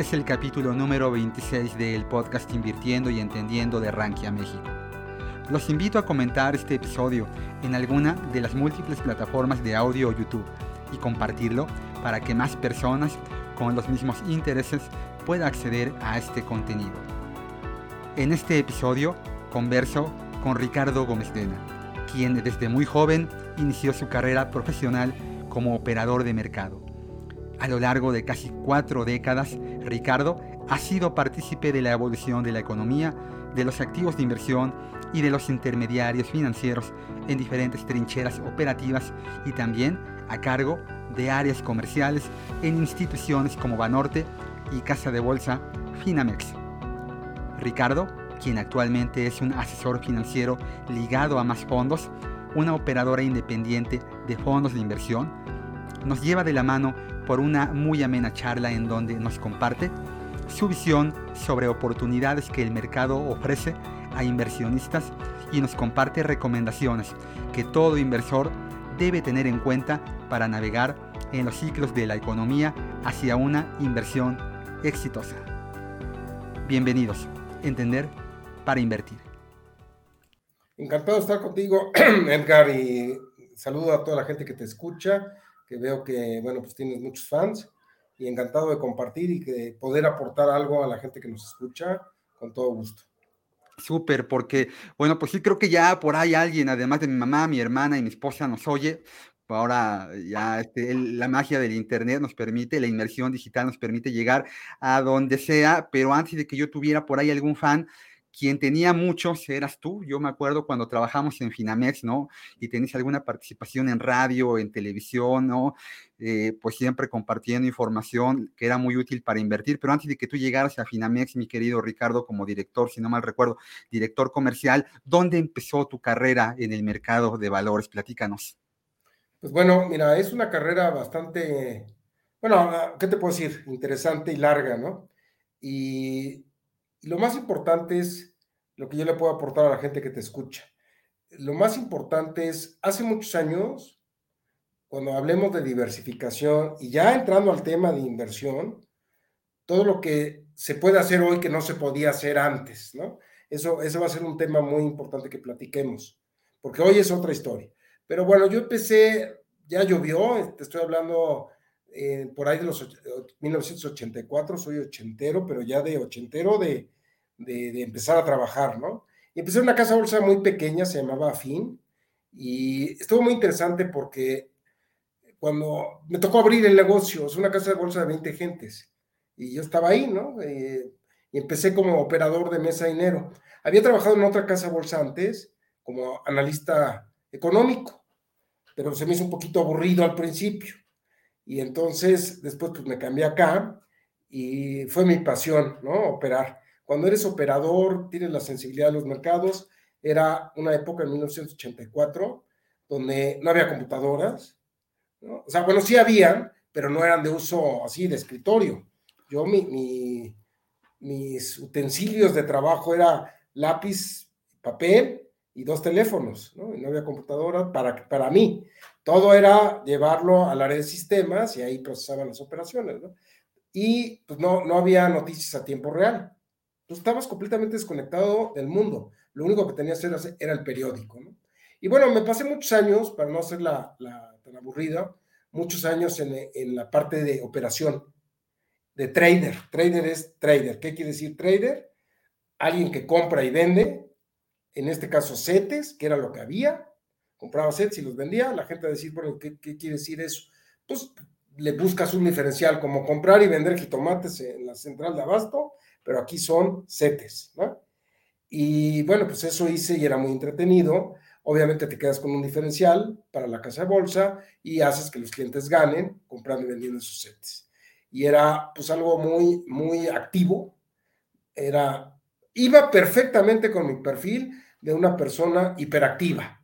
es el capítulo número 26 del podcast Invirtiendo y Entendiendo de Rankia México. Los invito a comentar este episodio en alguna de las múltiples plataformas de audio o YouTube y compartirlo para que más personas con los mismos intereses puedan acceder a este contenido. En este episodio converso con Ricardo Gómez Dena, quien desde muy joven inició su carrera profesional como operador de mercado. A lo largo de casi cuatro décadas, Ricardo ha sido partícipe de la evolución de la economía, de los activos de inversión y de los intermediarios financieros en diferentes trincheras operativas y también a cargo de áreas comerciales en instituciones como Banorte y Casa de Bolsa Finamex. Ricardo, quien actualmente es un asesor financiero ligado a más fondos, una operadora independiente de fondos de inversión, nos lleva de la mano por una muy amena charla en donde nos comparte su visión sobre oportunidades que el mercado ofrece a inversionistas y nos comparte recomendaciones que todo inversor debe tener en cuenta para navegar en los ciclos de la economía hacia una inversión exitosa. Bienvenidos. Entender para invertir. Encantado de estar contigo, Edgar, y saludo a toda la gente que te escucha que veo que, bueno, pues tienes muchos fans y encantado de compartir y que poder aportar algo a la gente que nos escucha con todo gusto. Súper, porque, bueno, pues sí creo que ya por ahí alguien, además de mi mamá, mi hermana y mi esposa, nos oye. Ahora ya este, la magia del Internet nos permite, la inmersión digital nos permite llegar a donde sea, pero antes de que yo tuviera por ahí algún fan, quien tenía muchos eras tú. Yo me acuerdo cuando trabajamos en Finamex, ¿no? Y tenías alguna participación en radio, en televisión, ¿no? Eh, pues siempre compartiendo información que era muy útil para invertir. Pero antes de que tú llegaras a Finamex, mi querido Ricardo, como director, si no mal recuerdo, director comercial, ¿dónde empezó tu carrera en el mercado de valores? Platícanos. Pues bueno, mira, es una carrera bastante, bueno, ¿qué te puedo decir? Interesante y larga, ¿no? Y lo más importante es lo que yo le puedo aportar a la gente que te escucha. Lo más importante es, hace muchos años, cuando hablemos de diversificación y ya entrando al tema de inversión, todo lo que se puede hacer hoy que no se podía hacer antes, ¿no? Eso, eso va a ser un tema muy importante que platiquemos, porque hoy es otra historia. Pero bueno, yo empecé, ya llovió, te estoy hablando eh, por ahí de los 1984, soy ochentero, pero ya de ochentero de, de, empezar a trabajar, ¿no? Y empecé en una casa bolsa muy pequeña, se llamaba Afin, y estuvo muy interesante porque cuando me tocó abrir el negocio, es una casa de bolsa de 20 gentes, y yo estaba ahí, ¿no? Eh, y empecé como operador de mesa de dinero. Había trabajado en otra casa bolsa antes, como analista económico, pero se me hizo un poquito aburrido al principio. Y entonces, después pues me cambié acá y fue mi pasión, ¿no? Operar. Cuando eres operador, tienes la sensibilidad de los mercados. Era una época en 1984 donde no había computadoras. ¿no? O sea, bueno, sí habían, pero no eran de uso así de escritorio. Yo, mi, mis utensilios de trabajo era lápiz, papel y dos teléfonos, ¿no? Y no había computadora para, para mí. Todo era llevarlo al área de sistemas y ahí procesaban las operaciones, ¿no? Y pues no, no había noticias a tiempo real. Tú estabas completamente desconectado del mundo. Lo único que tenías era el periódico, ¿no? Y bueno, me pasé muchos años, para no hacer la, la tan aburrida, muchos años en, en la parte de operación, de trader. Trader es trader. ¿Qué quiere decir trader? Alguien que compra y vende, en este caso CETES, que era lo que había, compraba sets y los vendía, la gente decir, bueno, ¿qué, quiere decir eso? Pues le buscas un diferencial como comprar y vender jitomates en la central de abasto, pero aquí son setes, ¿no? Y bueno, pues eso hice y era muy entretenido. Obviamente te quedas con un diferencial para la casa de bolsa y haces que los clientes ganen comprando y vendiendo esos sets. Y era pues algo muy, muy activo. Era iba perfectamente con mi perfil de una persona hiperactiva.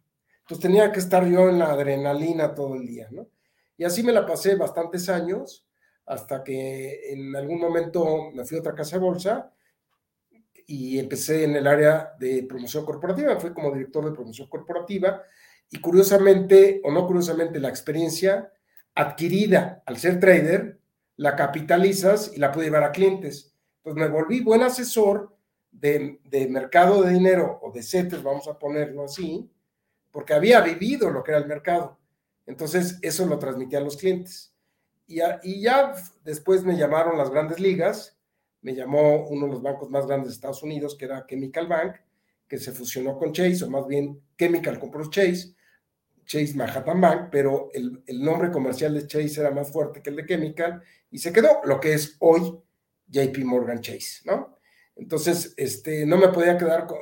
Entonces tenía que estar yo en la adrenalina todo el día, ¿no? Y así me la pasé bastantes años hasta que en algún momento me fui a otra casa de bolsa y empecé en el área de promoción corporativa, fui como director de promoción corporativa y curiosamente o no curiosamente la experiencia adquirida al ser trader la capitalizas y la pude llevar a clientes. Entonces me volví buen asesor de, mercado de dinero o de CETES, vamos a ponerlo así, porque había vivido lo que era el mercado. Entonces eso lo transmití a los clientes. Y, y ya después me llamaron las grandes ligas, me llamó uno de los bancos más grandes de Estados Unidos, que era Chemical Bank, que se fusionó con Chase, o más bien Chemical compró Chase, Chase Manhattan Bank, pero el, el, nombre comercial de Chase era más fuerte que el de Chemical y se quedó lo que es hoy JP Morgan Chase, ¿no? Entonces, este, no me podía quedar con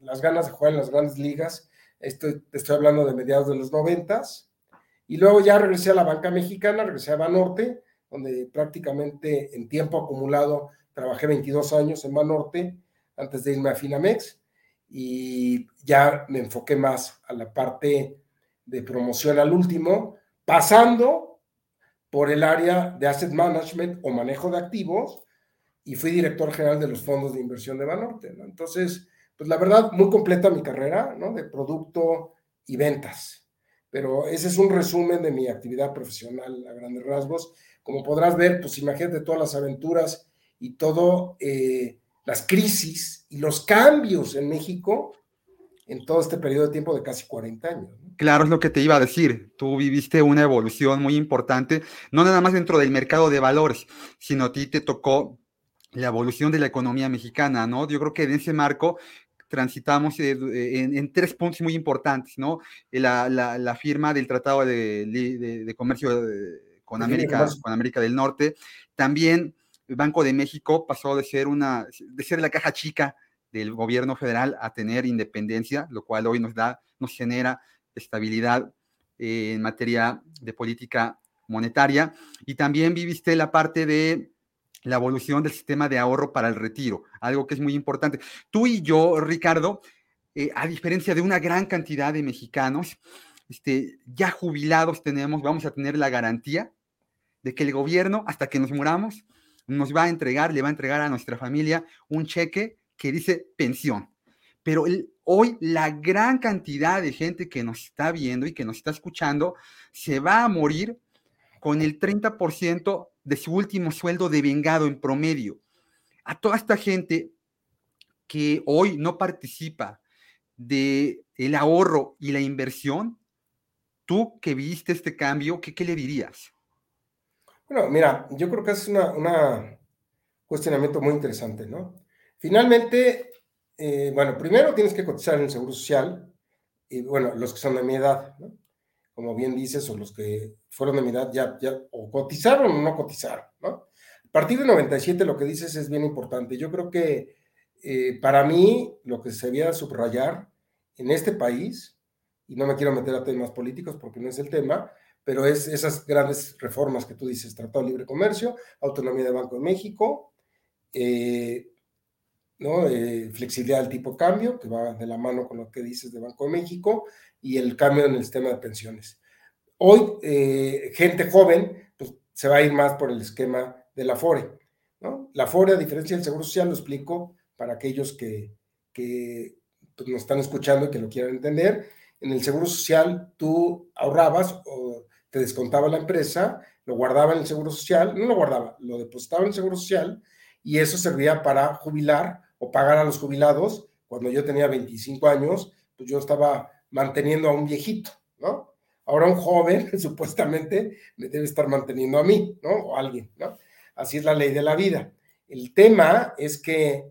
las ganas de jugar en las grandes ligas. Estoy, estoy hablando de mediados de los noventas. Y luego ya regresé a la banca mexicana, regresé a Banorte, donde prácticamente en tiempo acumulado trabajé 22 años en Banorte antes de irme a Finamex y ya me enfoqué más a la parte de promoción al último, pasando por el área de asset management o manejo de activos y fui director general de los fondos de inversión de Banorte. ¿no? Entonces, pues la verdad, muy completa mi carrera, ¿no? De producto y ventas. Pero ese es un resumen de mi actividad profesional a grandes rasgos. Como podrás ver, pues imagínate todas las aventuras y todo, eh, las crisis y los cambios en México en todo este periodo de tiempo de casi 40 años. Claro, es lo que te iba a decir. Tú viviste una evolución muy importante, no nada más dentro del mercado de valores, sino a ti te tocó la evolución de la economía mexicana, ¿no? Yo creo que en ese marco transitamos eh, en, tres puntos muy importantes, ¿no? La, la, firma del Tratado de, de, Comercio eh, con América, con América del Norte. También el Banco de México pasó de ser, una, de ser la caja chica del gobierno federal a tener independencia, lo cual hoy nos da, nos genera estabilidad eh, en materia de política monetaria. Y también viviste la parte de la evolución del sistema de ahorro para el retiro, algo que es muy importante. Tú y yo, Ricardo, eh, a diferencia de una gran cantidad de mexicanos, este, ya jubilados tenemos, vamos a tener la garantía de que el gobierno, hasta que nos muramos, nos va a entregar, le va a entregar a nuestra familia un cheque que dice pensión. Pero hoy la gran cantidad de gente que nos está viendo y que nos está escuchando se va a morir con el 30% de su último sueldo de vengado en promedio. A toda esta gente que hoy no participa de el ahorro y la inversión, tú que viste este cambio, ¿qué, qué le dirías? Bueno, mira, yo creo que es un una cuestionamiento muy interesante, ¿no? Finalmente, eh, bueno, primero tienes que cotizar en el Seguro Social, y bueno, los que son de mi edad, ¿no? Como bien dices, o los que fueron de mi edad ya, ya o cotizaron o no cotizaron, ¿no? A partir de 97 lo que dices es bien importante. Yo creo que eh, para mí lo que se debía subrayar en este país, y no me quiero meter a temas políticos porque no es el tema, pero es esas grandes reformas que tú dices, Tratado de Libre Comercio, Autonomía de Banco de México, eh, ¿no? Eh, flexibilidad del tipo cambio, que va de la mano con lo que dices de Banco de México, y el cambio en el sistema de pensiones. Hoy, eh, gente joven, pues se va a ir más por el esquema de la FORE. ¿no? La FORE, a diferencia del Seguro Social, lo explico para aquellos que, que pues, nos están escuchando y que lo quieran entender. En el Seguro Social, tú ahorrabas o te descontaba la empresa, lo guardaba en el Seguro Social, no lo guardaba, lo depositaba en el Seguro Social y eso servía para jubilar o pagar a los jubilados. Cuando yo tenía 25 años, pues yo estaba manteniendo a un viejito, ¿no? Ahora un joven supuestamente me debe estar manteniendo a mí, ¿no? O a alguien, ¿no? Así es la ley de la vida. El tema es que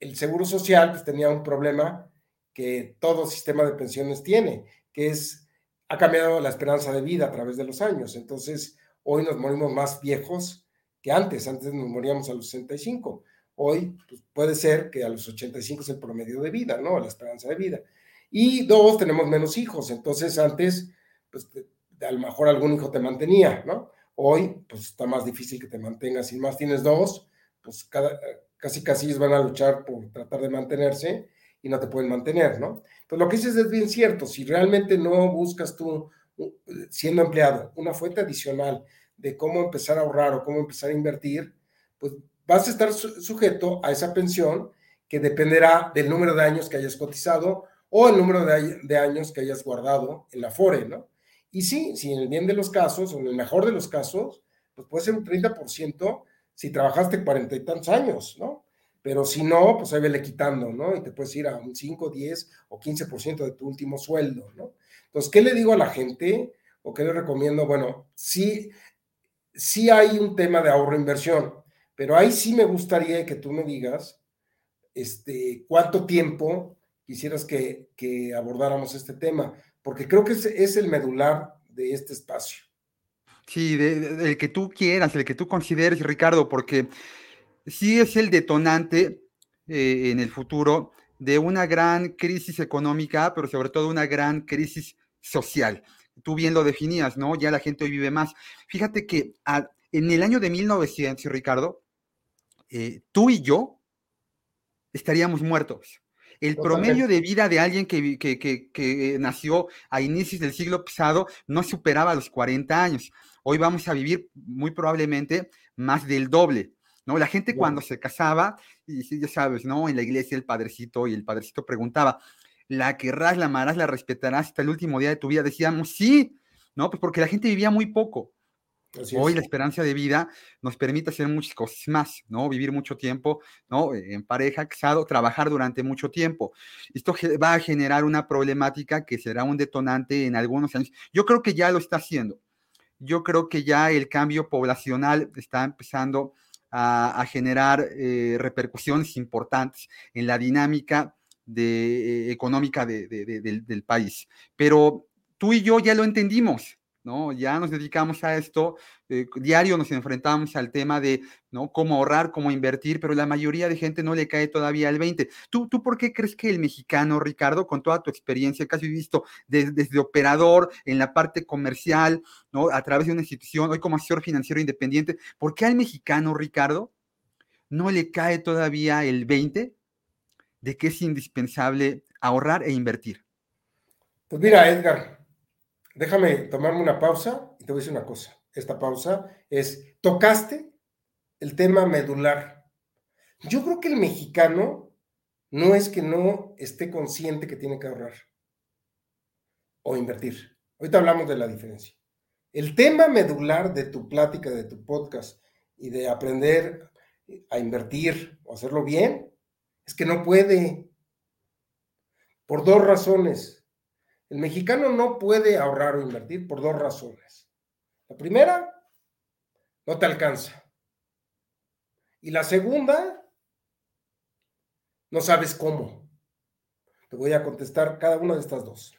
el Seguro Social pues, tenía un problema que todo sistema de pensiones tiene, que es, ha cambiado la esperanza de vida a través de los años. Entonces, hoy nos morimos más viejos que antes. Antes nos moríamos a los 65. Hoy pues, puede ser que a los 85 es el promedio de vida, ¿no? La esperanza de vida. Y dos, tenemos menos hijos. Entonces, antes, pues a lo mejor algún hijo te mantenía, ¿no? Hoy, pues está más difícil que te mantengas. Si más tienes dos, pues cada, casi casi van a luchar por tratar de mantenerse y no te pueden mantener, ¿no? Pues lo que dices es bien cierto, si realmente no buscas tú, siendo empleado, una fuente adicional de cómo empezar a ahorrar o cómo empezar a invertir, pues vas a estar sujeto a esa pensión que dependerá del número de años que hayas cotizado o el número de, años que hayas guardado en la FORE, ¿no? Y sí, si en el bien de los casos, o en el mejor de los casos, pues puede ser un 30% si trabajaste cuarenta y tantos años, ¿no? Pero si no, pues ahí vele quitando, ¿no? Y te puedes ir a un 5, 10 o 15% de tu último sueldo, ¿no? Entonces, ¿qué le digo a la gente o qué le recomiendo? Bueno, sí, sí hay un tema de ahorro e pero ahí sí me gustaría que tú me digas este, cuánto tiempo quisieras que, abordáramos este tema, porque creo que es, el medular de este espacio. Sí, el que tú quieras, el que tú consideres, Ricardo, porque sí es el detonante eh, en el futuro de una gran crisis económica, pero sobre todo una gran crisis social. Tú bien lo definías, ¿no? Ya la gente hoy vive más. Fíjate que en el año de 1900, Ricardo, eh, tú y yo estaríamos muertos. El promedio de vida de alguien que, que, nació a inicios del siglo pasado no superaba los 40 años. Hoy vamos a vivir muy probablemente más del doble. ¿no? La gente cuando se casaba, y ya sabes, ¿no? En la iglesia el padrecito y el padrecito preguntaba, ¿la querrás, la amarás, la respetarás hasta el último día de tu vida? Decíamos, sí, ¿no? Pues porque la gente vivía muy poco. Hoy la esperanza de vida nos permite hacer muchas cosas más, ¿no? Vivir mucho tiempo, ¿no? En pareja, casado, trabajar durante mucho tiempo. Esto va a generar una problemática que será un detonante en algunos años. Yo creo que ya lo está haciendo. Yo creo que ya el cambio poblacional está empezando a, generar eh, repercusiones importantes en la dinámica de, eh, económica del país. Pero tú y yo ya lo entendimos. ¿No? Ya nos dedicamos a esto, eh, diario nos enfrentamos al tema de, ¿no? Cómo ahorrar, cómo invertir, pero la mayoría de gente no le cae todavía el 20. ¿Tú, tú por qué crees que el mexicano, Ricardo, con toda tu experiencia casi visto desde, operador en la parte comercial, ¿no? A través de una institución, hoy como asesor financiero independiente, ¿por qué al mexicano, Ricardo, no le cae todavía el 20 de que es indispensable ahorrar e invertir? Pues mira, Edgar, déjame tomarme una pausa y te voy a decir una cosa. Esta pausa es, tocaste el tema medular. Yo creo que el mexicano no es que no esté consciente que tiene que ahorrar o invertir. Ahorita hablamos de la diferencia. El tema medular de tu plática, de tu podcast y de aprender a invertir o hacerlo bien, es que no puede. Por dos razones. El mexicano no puede ahorrar o invertir por dos razones. La primera, no te alcanza. Y la segunda, no sabes cómo. Te voy a contestar cada una de estas dos.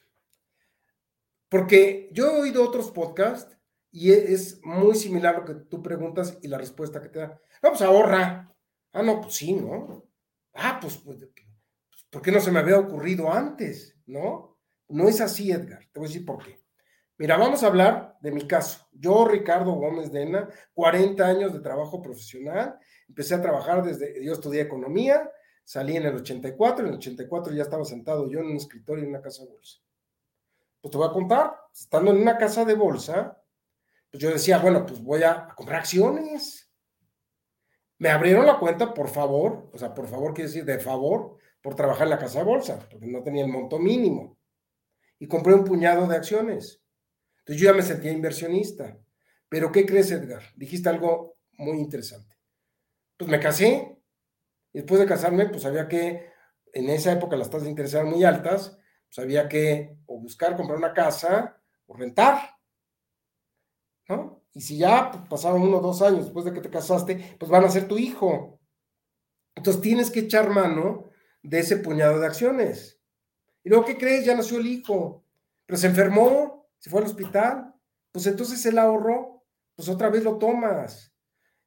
Porque yo he oído otros podcasts y e, es muy similar lo que tú preguntas y la respuesta que te da. No, pues ahorra. Ah, no, pues sí, ¿no? Ah, pues, pues, pues ¿por qué no se me había ocurrido antes? ¿No? No es así, Edgar. Te voy a decir por qué. Mira, vamos a hablar de mi caso. Yo, Ricardo Gómez Dena, 40 años de trabajo profesional. Empecé a trabajar desde, yo estudié economía, salí en el 84, en el 84 ya estaba sentado yo en un escritorio en una casa de bolsa. Pues te voy a contar, estando en una casa de bolsa, pues yo decía, bueno, pues voy a, comprar acciones. Me abrieron la cuenta, por favor, o sea, por favor quiere decir de favor, por trabajar en la casa de bolsa, porque no tenía el monto mínimo y compré un puñado de acciones. Entonces yo ya me sentía inversionista. Pero ¿qué crees, Edgar? Dijiste algo muy interesante. Pues me casé. Después de casarme, pues había que, en esa época las tasas de interés eran muy altas, pues había que o buscar comprar una casa o rentar. ¿No? Y si ya pasaron uno o dos años después de que te casaste, pues van a ser tu hijo. Entonces tienes que echar mano de ese puñado de acciones. Y luego, ¿qué crees? Ya nació el hijo, pero se enfermó, se fue al hospital, pues entonces el ahorro, pues otra vez lo tomas,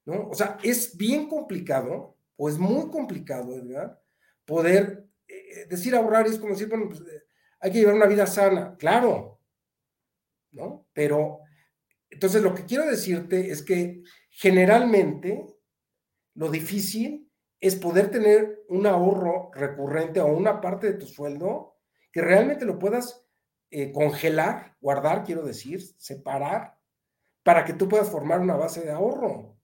¿no? O sea, es bien complicado, o es muy complicado, ¿verdad? Poder eh, decir ahorrar es como decir, bueno, pues eh, hay que llevar una vida sana, claro, ¿no? Pero, entonces lo que quiero decirte es que generalmente lo difícil es poder tener un ahorro recurrente o una parte de tu sueldo que realmente lo puedas eh, congelar, guardar, quiero decir, separar, para que tú puedas formar una base de ahorro.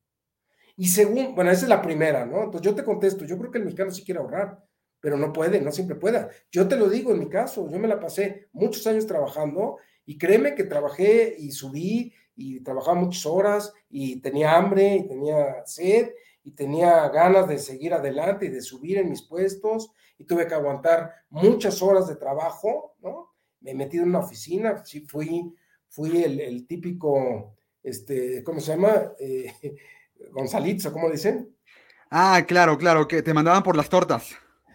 Y según, bueno, esa es la primera, ¿no? Entonces yo te contesto, yo creo que el mexicano sí quiere ahorrar, pero no puede, no siempre pueda. Yo te lo digo en mi caso, yo me la pasé muchos años trabajando y créeme que trabajé y subí y trabajaba muchas horas y tenía hambre y tenía sed y tenía ganas de seguir adelante y de subir en mis puestos y tuve que aguantar muchas horas de trabajo, ¿no? Me metí en una oficina, sí, fui, fui el, típico, este, ¿cómo se llama? Eh, Gonzalito, ¿cómo dicen? Ah, claro, claro, que te mandaban por las tortas.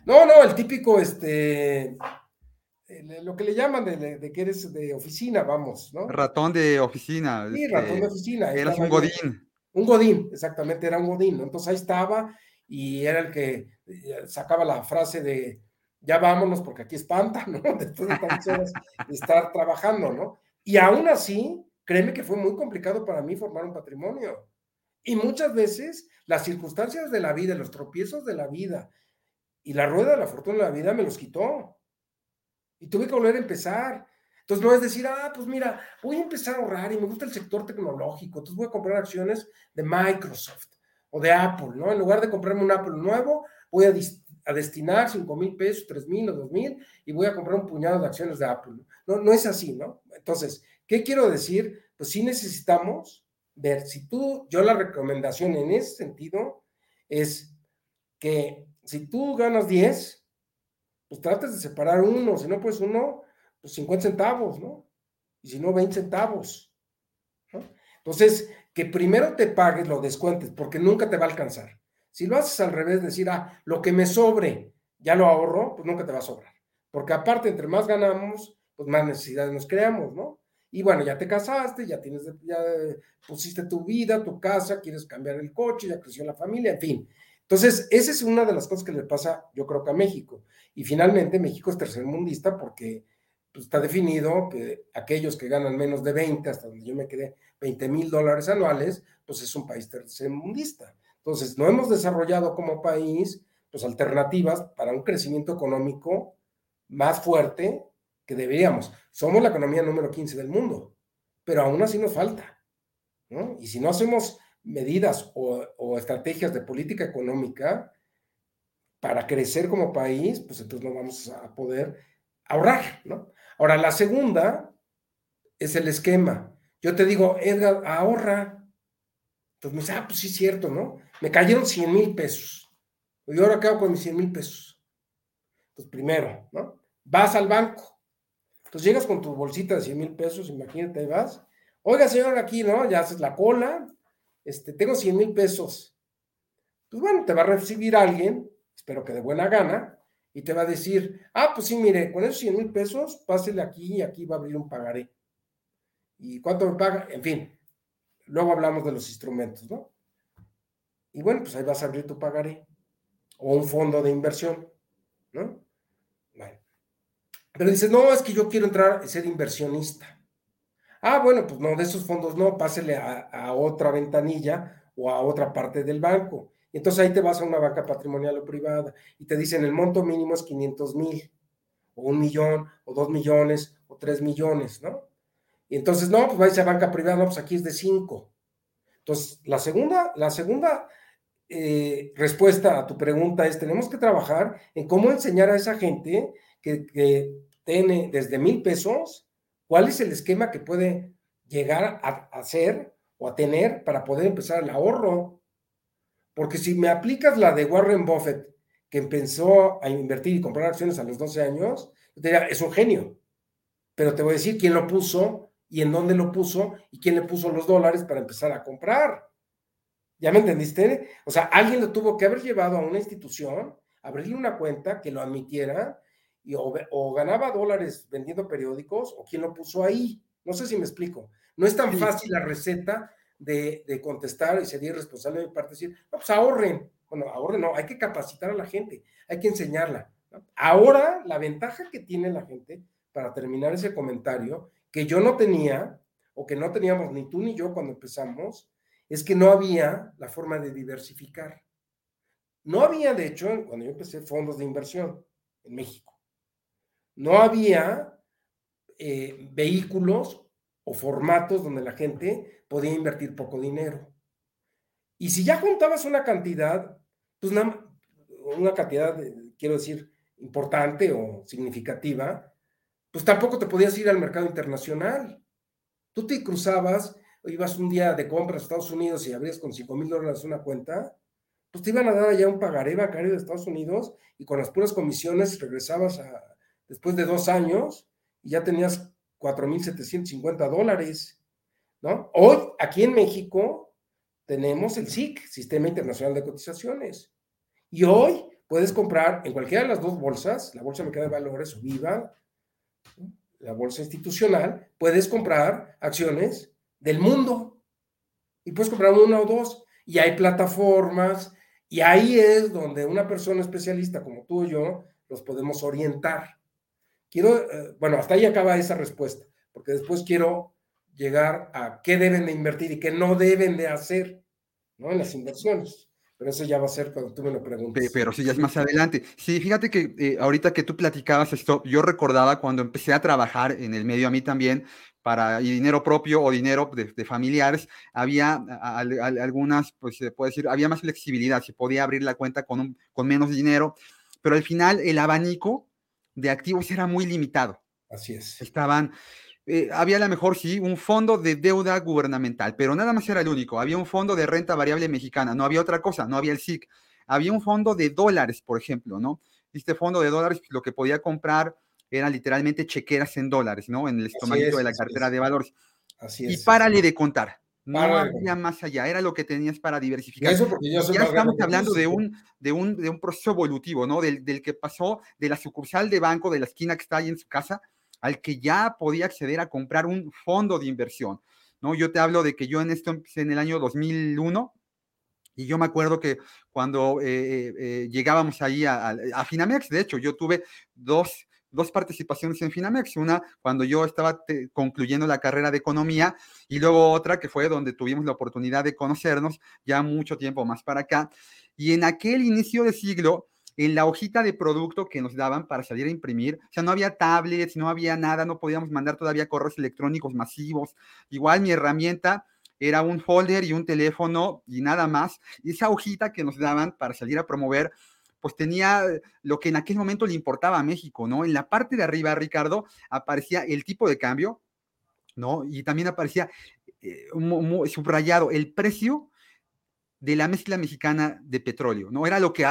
No, no, el típico, este, lo que le llaman de, que eres de oficina, vamos, ¿no? Ratón de oficina. Sí, ratón de este, oficina. Eras un godín. Un godín, exactamente, era un godín. Entonces ahí estaba y era el que eh, sacaba la frase de ya vámonos porque aquí espanta, ¿no? Después de tantas horas de estar trabajando, ¿no? Y aún así, créeme que fue muy complicado para mí formar un patrimonio. Y muchas veces las circunstancias de la vida, los tropiezos de la vida, y la rueda de la fortuna de la vida me los quitó. Y tuve que volver a empezar. Entonces no es decir, ah, pues mira, voy a empezar a ahorrar y me gusta el sector tecnológico, entonces voy a comprar acciones de Microsoft o de Apple, ¿no? En lugar de comprarme un Apple nuevo, voy a, destinar 5 mil pesos, 3 mil o 2 mil y voy a comprar un puñado de acciones de Apple. No, no es así, ¿no? Entonces, ¿qué quiero decir? Pues sí necesitamos ver si tú, yo la recomendación en ese sentido es que si tú ganas 10, pues trates de separar uno, si no, pues uno, pues 50 centavos, ¿no? Y si no, 20 centavos. Entonces, que primero te pagues, lo descuentes, porque nunca te va a alcanzar. Si lo haces al revés, decir, ah, lo que me sobre, ya lo ahorro, pues nunca te va a sobrar. Porque aparte, entre más ganamos, pues más necesidades nos creamos, ¿no? Y bueno, ya te casaste, ya tienes, ya pusiste tu vida, tu casa, quieres cambiar el coche, ya creció la familia, en fin. Entonces, esa es una de las cosas que le pasa, yo creo que a México. Y finalmente, México es tercermundista porque pues, está definido que aquellos que ganan menos de 20, hasta donde yo me quedé, 20 mil dólares anuales, pues es un país tercermundista. Entonces, no hemos desarrollado como país pues, alternativas para un crecimiento económico más fuerte que deberíamos. Somos la economía número 15 del mundo, pero aún así nos falta. Y si no hacemos medidas o, estrategias de política económica para crecer como país, pues entonces no vamos a poder ahorrar. Ahora, la segunda es el esquema. Yo te digo, Edgar, ahorra. Entonces me dice, ah, pues sí es cierto, ¿no? Me cayeron 100 mil pesos. Y ahora acabo con mis 100 mil pesos. Entonces, primero, ¿no? Vas al banco. Entonces llegas con tu bolsita de 100 mil pesos, imagínate, ahí vas. Oiga, señor, aquí, ¿no? Ya haces la cola, este, tengo 100 mil pesos. Pues bueno, te va a recibir alguien, espero que de buena gana, y te va a decir, ah, pues sí, mire, con esos 100 mil pesos, pásele aquí y aquí va a abrir un pagaré. ¿Y cuánto me paga? En fin, luego hablamos de los instrumentos, ¿no? Y bueno, pues ahí vas a abrir tu pagaré o un fondo de inversión, ¿no? Bueno. Pero dices, no, es que yo quiero entrar y ser inversionista. Ah, bueno, pues no, de esos fondos no, pásele a, otra ventanilla o a otra parte del banco. Entonces ahí te vas a una banca patrimonial o privada y te dicen el monto mínimo es 500 mil, o un millón, o dos millones, o tres millones, ¿no? Y entonces, no, pues vais a banca privada, no, pues aquí es de cinco. Entonces, la segunda, la segunda eh, respuesta a tu pregunta es, tenemos que trabajar en cómo enseñar a esa gente que, tiene desde mil pesos ¿Cuál es el esquema que puede llegar a hacer o a tener para poder empezar el ahorro? Porque si me aplicas la de Warren Buffett, que empezó a invertir y comprar acciones a los 12 años, te diría, es un genio. Pero te voy a decir quién lo puso y en dónde lo puso y quién le puso los dólares para empezar a comprar. ¿Ya me entendiste? O sea, alguien lo tuvo que haber llevado a una institución, abrirle una cuenta que lo admitiera o, ganaba dólares vendiendo periódicos o quién lo puso ahí. No sé si me explico. No es tan fácil la receta de, contestar y sería irresponsable de mi parte decir, no, pues ahorren. Bueno, ahorren, no, hay que capacitar a la gente, hay que enseñarla. Ahora, la ventaja que tiene la gente, para terminar ese comentario, que yo no tenía, o que no teníamos ni tú ni yo cuando empezamos, es que no había la forma de diversificar. No había, de hecho, cuando yo empecé, fondos de inversión en México. No había eh, vehículos o formatos donde la gente podía invertir poco dinero. Y si ya juntabas una cantidad, pues una cantidad, quiero decir, importante o significativa, pues tampoco te podías ir al mercado internacional. Tú te cruzabas, ibas un día de compra a Estados Unidos y abrías con 5 mil dólares una cuenta, pues te iban a dar allá un pagaré bancario de Estados Unidos y con las puras comisiones regresabas después de dos años y ya tenías 4.750 dólares, ¿no? Hoy, aquí en México, tenemos el SIC, Sistema Internacional de Cotizaciones. Y hoy puedes comprar en cualquiera de las dos bolsas, la Bolsa Mexicana de Valores o Viva, la bolsa institucional, puedes comprar acciones del mundo. Y puedes comprar una o dos. Y hay plataformas, y ahí es donde una persona especialista como tú y yo los podemos orientar. Quiero, eh, bueno, hasta ahí acaba esa respuesta, porque después quiero llegar a qué deben de invertir y qué no deben de hacer, ¿no? En las inversiones. Pero eso ya va a ser cuando tú me lo preguntes. Pero sí, ya es más adelante. Sí, fíjate que eh, ahorita que tú platicabas esto, yo recordaba cuando empecé a trabajar en el medio a mí también, para dinero propio o dinero de, familiares, había algunas, pues se puede decir, había más flexibilidad, se podía abrir la cuenta con, con menos dinero, pero al final el abanico de activos era muy limitado. Así es. Estaban, eh, había a lo mejor sí un fondo de deuda gubernamental, pero nada más era el único. Había un fondo de renta variable mexicana, no había otra cosa, no había el SIC. Había un fondo de dólares, por ejemplo, ¿no? Este fondo de dólares lo que podía comprar eran literalmente chequeras en dólares, ¿no? En el estomaguito de la cartera de valores. Así es. Y párale de contar. No había más allá, era lo que tenías para diversificar. Eso porque ya estamos hablando de un, de, un, de un proceso evolutivo, ¿no? Del, del, que pasó de la sucursal de banco de la esquina que está ahí en su casa al que ya podía acceder a comprar un fondo de inversión, ¿no? Yo te hablo de que yo en esto empecé en el año 2001 y yo me acuerdo que cuando eh, eh, eh, llegábamos ahí a, a, Finamex, de hecho, yo tuve dos dos participaciones en Finamex, una cuando yo estaba concluyendo la carrera de economía y luego otra que fue donde tuvimos la oportunidad de conocernos ya mucho tiempo más para acá. Y en aquel inicio de siglo, en la hojita de producto que nos daban para salir a imprimir, o sea, no había tablets, no había nada, no podíamos mandar todavía correos electrónicos masivos. Igual mi herramienta era un folder y un teléfono y nada más. Y esa hojita que nos daban para salir a promover pues tenía lo que en aquel momento le importaba a México, ¿no? En la parte de arriba, Ricardo, aparecía el tipo de cambio, ¿no? Y también aparecía eh, subrayado el precio de la mezcla mexicana de petróleo, ¿no? Era lo que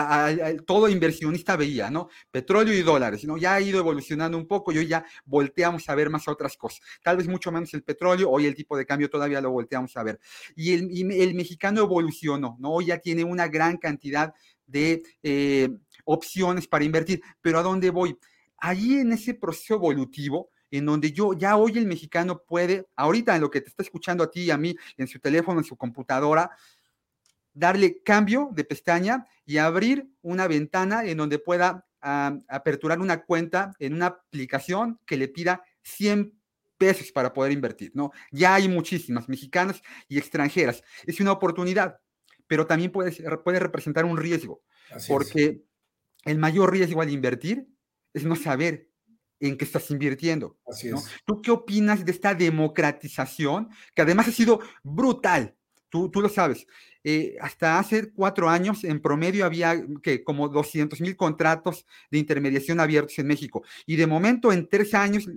todo inversionista veía, ¿no? Petróleo y dólares, ¿no? Ya ha ido evolucionando un poco y hoy ya volteamos a ver más otras cosas. Tal vez mucho menos el petróleo, hoy el tipo de cambio todavía lo volteamos a ver. Y el, mexicano evolucionó, ¿no? Hoy ya tiene una gran cantidad de eh, opciones para invertir. Pero ¿a dónde voy? Allí en ese proceso evolutivo, en donde yo ya hoy el mexicano puede, ahorita en lo que te está escuchando a ti y a mí, en su teléfono, en su computadora, darle cambio de pestaña y abrir una ventana en donde pueda ah, aperturar una cuenta en una aplicación que le pida 100 pesos para poder invertir, ¿no? Ya hay muchísimas mexicanas y extranjeras. Es una oportunidad pero también puede, puede representar un riesgo, porque el mayor riesgo al invertir es no saber en qué estás invirtiendo. ¿Tú qué opinas de esta democratización, que además ha sido brutal? Tú, tú lo sabes. Eh, hasta hace cuatro años, en promedio, había que como 200 mil contratos de intermediación abiertos en México. Y de momento, en tres años,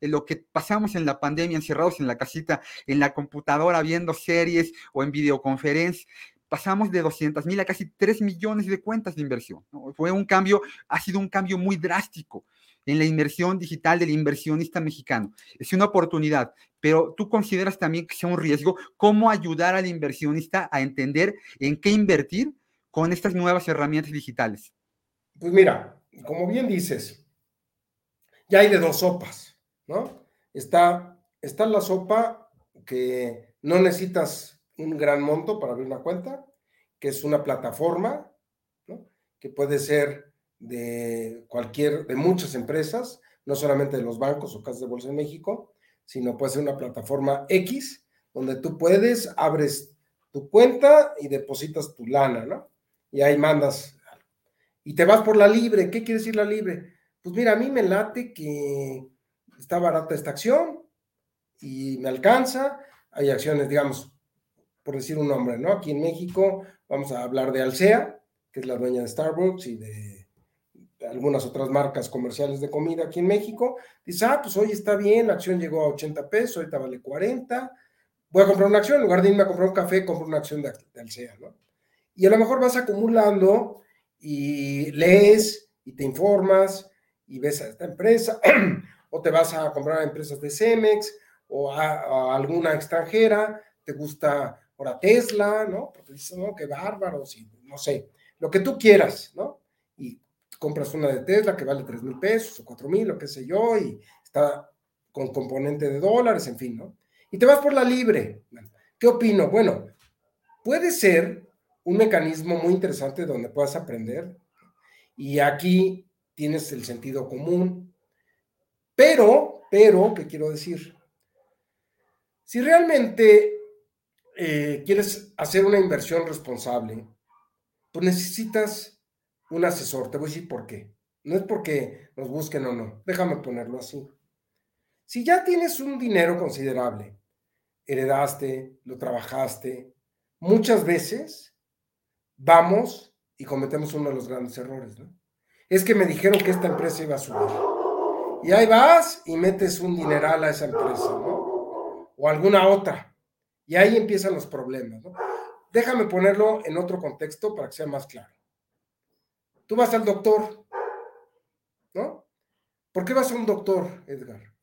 eh, lo que pasamos en la pandemia, encerrados en la casita, en la computadora, viendo series o en videoconferencias, pasamos de 200 mil a casi 3 millones de cuentas de inversión. Fue un cambio, ha sido un cambio muy drástico en la inversión digital del inversionista mexicano. Es una oportunidad, pero tú consideras también que sea un riesgo. ¿Cómo ayudar al inversionista a entender en qué invertir con estas nuevas herramientas digitales? Pues mira, como bien dices, ya hay de dos sopas, ¿no? Está, está la sopa que no necesitas un gran monto para abrir una cuenta, que es una plataforma, que puede ser de cualquier, de muchas empresas, no solamente de los bancos o casas de bolsa en México, sino puede ser una plataforma X, donde tú puedes, abres tu cuenta y depositas tu lana, ¿no? Y ahí mandas y te vas por la libre. ¿Qué quiere decir la libre? Pues mira, a mí me late que está barata esta acción y me alcanza. Hay acciones, digamos, por decir un nombre, ¿no? Aquí en México vamos a hablar de Alsea, que es la dueña de Starbucks y de algunas otras marcas comerciales de comida aquí en México. Dice, ah, pues hoy está bien, la acción llegó a 80 pesos, ahorita vale 40. Voy a comprar una acción, en lugar de irme a comprar un café, compro una acción de, de Alsea, ¿no? Y a lo mejor vas acumulando y lees y te informas y ves a esta empresa, o te vas a comprar a empresas de Cemex o a, alguna extranjera, te gusta ahora Tesla, ¿no? Porque dices, no, qué bárbaros, y no sé, lo que tú quieras, ¿no? Compras una de Tesla que vale 3 mil pesos o 4 mil, o qué sé yo, y está con componente de dólares, en fin, ¿no? Y te vas por la libre. ¿Qué opino? Bueno, puede ser un mecanismo muy interesante donde puedas aprender. Y aquí tienes el sentido común. Pero, pero, ¿qué quiero decir? Si realmente eh, quieres hacer una inversión responsable, pues necesitas un asesor. Te voy a decir por qué. No es porque nos busquen o no. Déjame ponerlo así. Si ya tienes un dinero considerable, heredaste, lo trabajaste, muchas veces vamos y cometemos uno de los grandes errores, ¿no? Es que me dijeron que esta empresa iba a subir. Y ahí vas y metes un dineral a esa empresa, ¿no? O alguna otra. Y ahí empiezan los problemas, ¿no? Déjame ponerlo en otro contexto para que sea más claro. Tú vas al doctor, ¿no? ¿Por qué vas a un doctor, Edgar?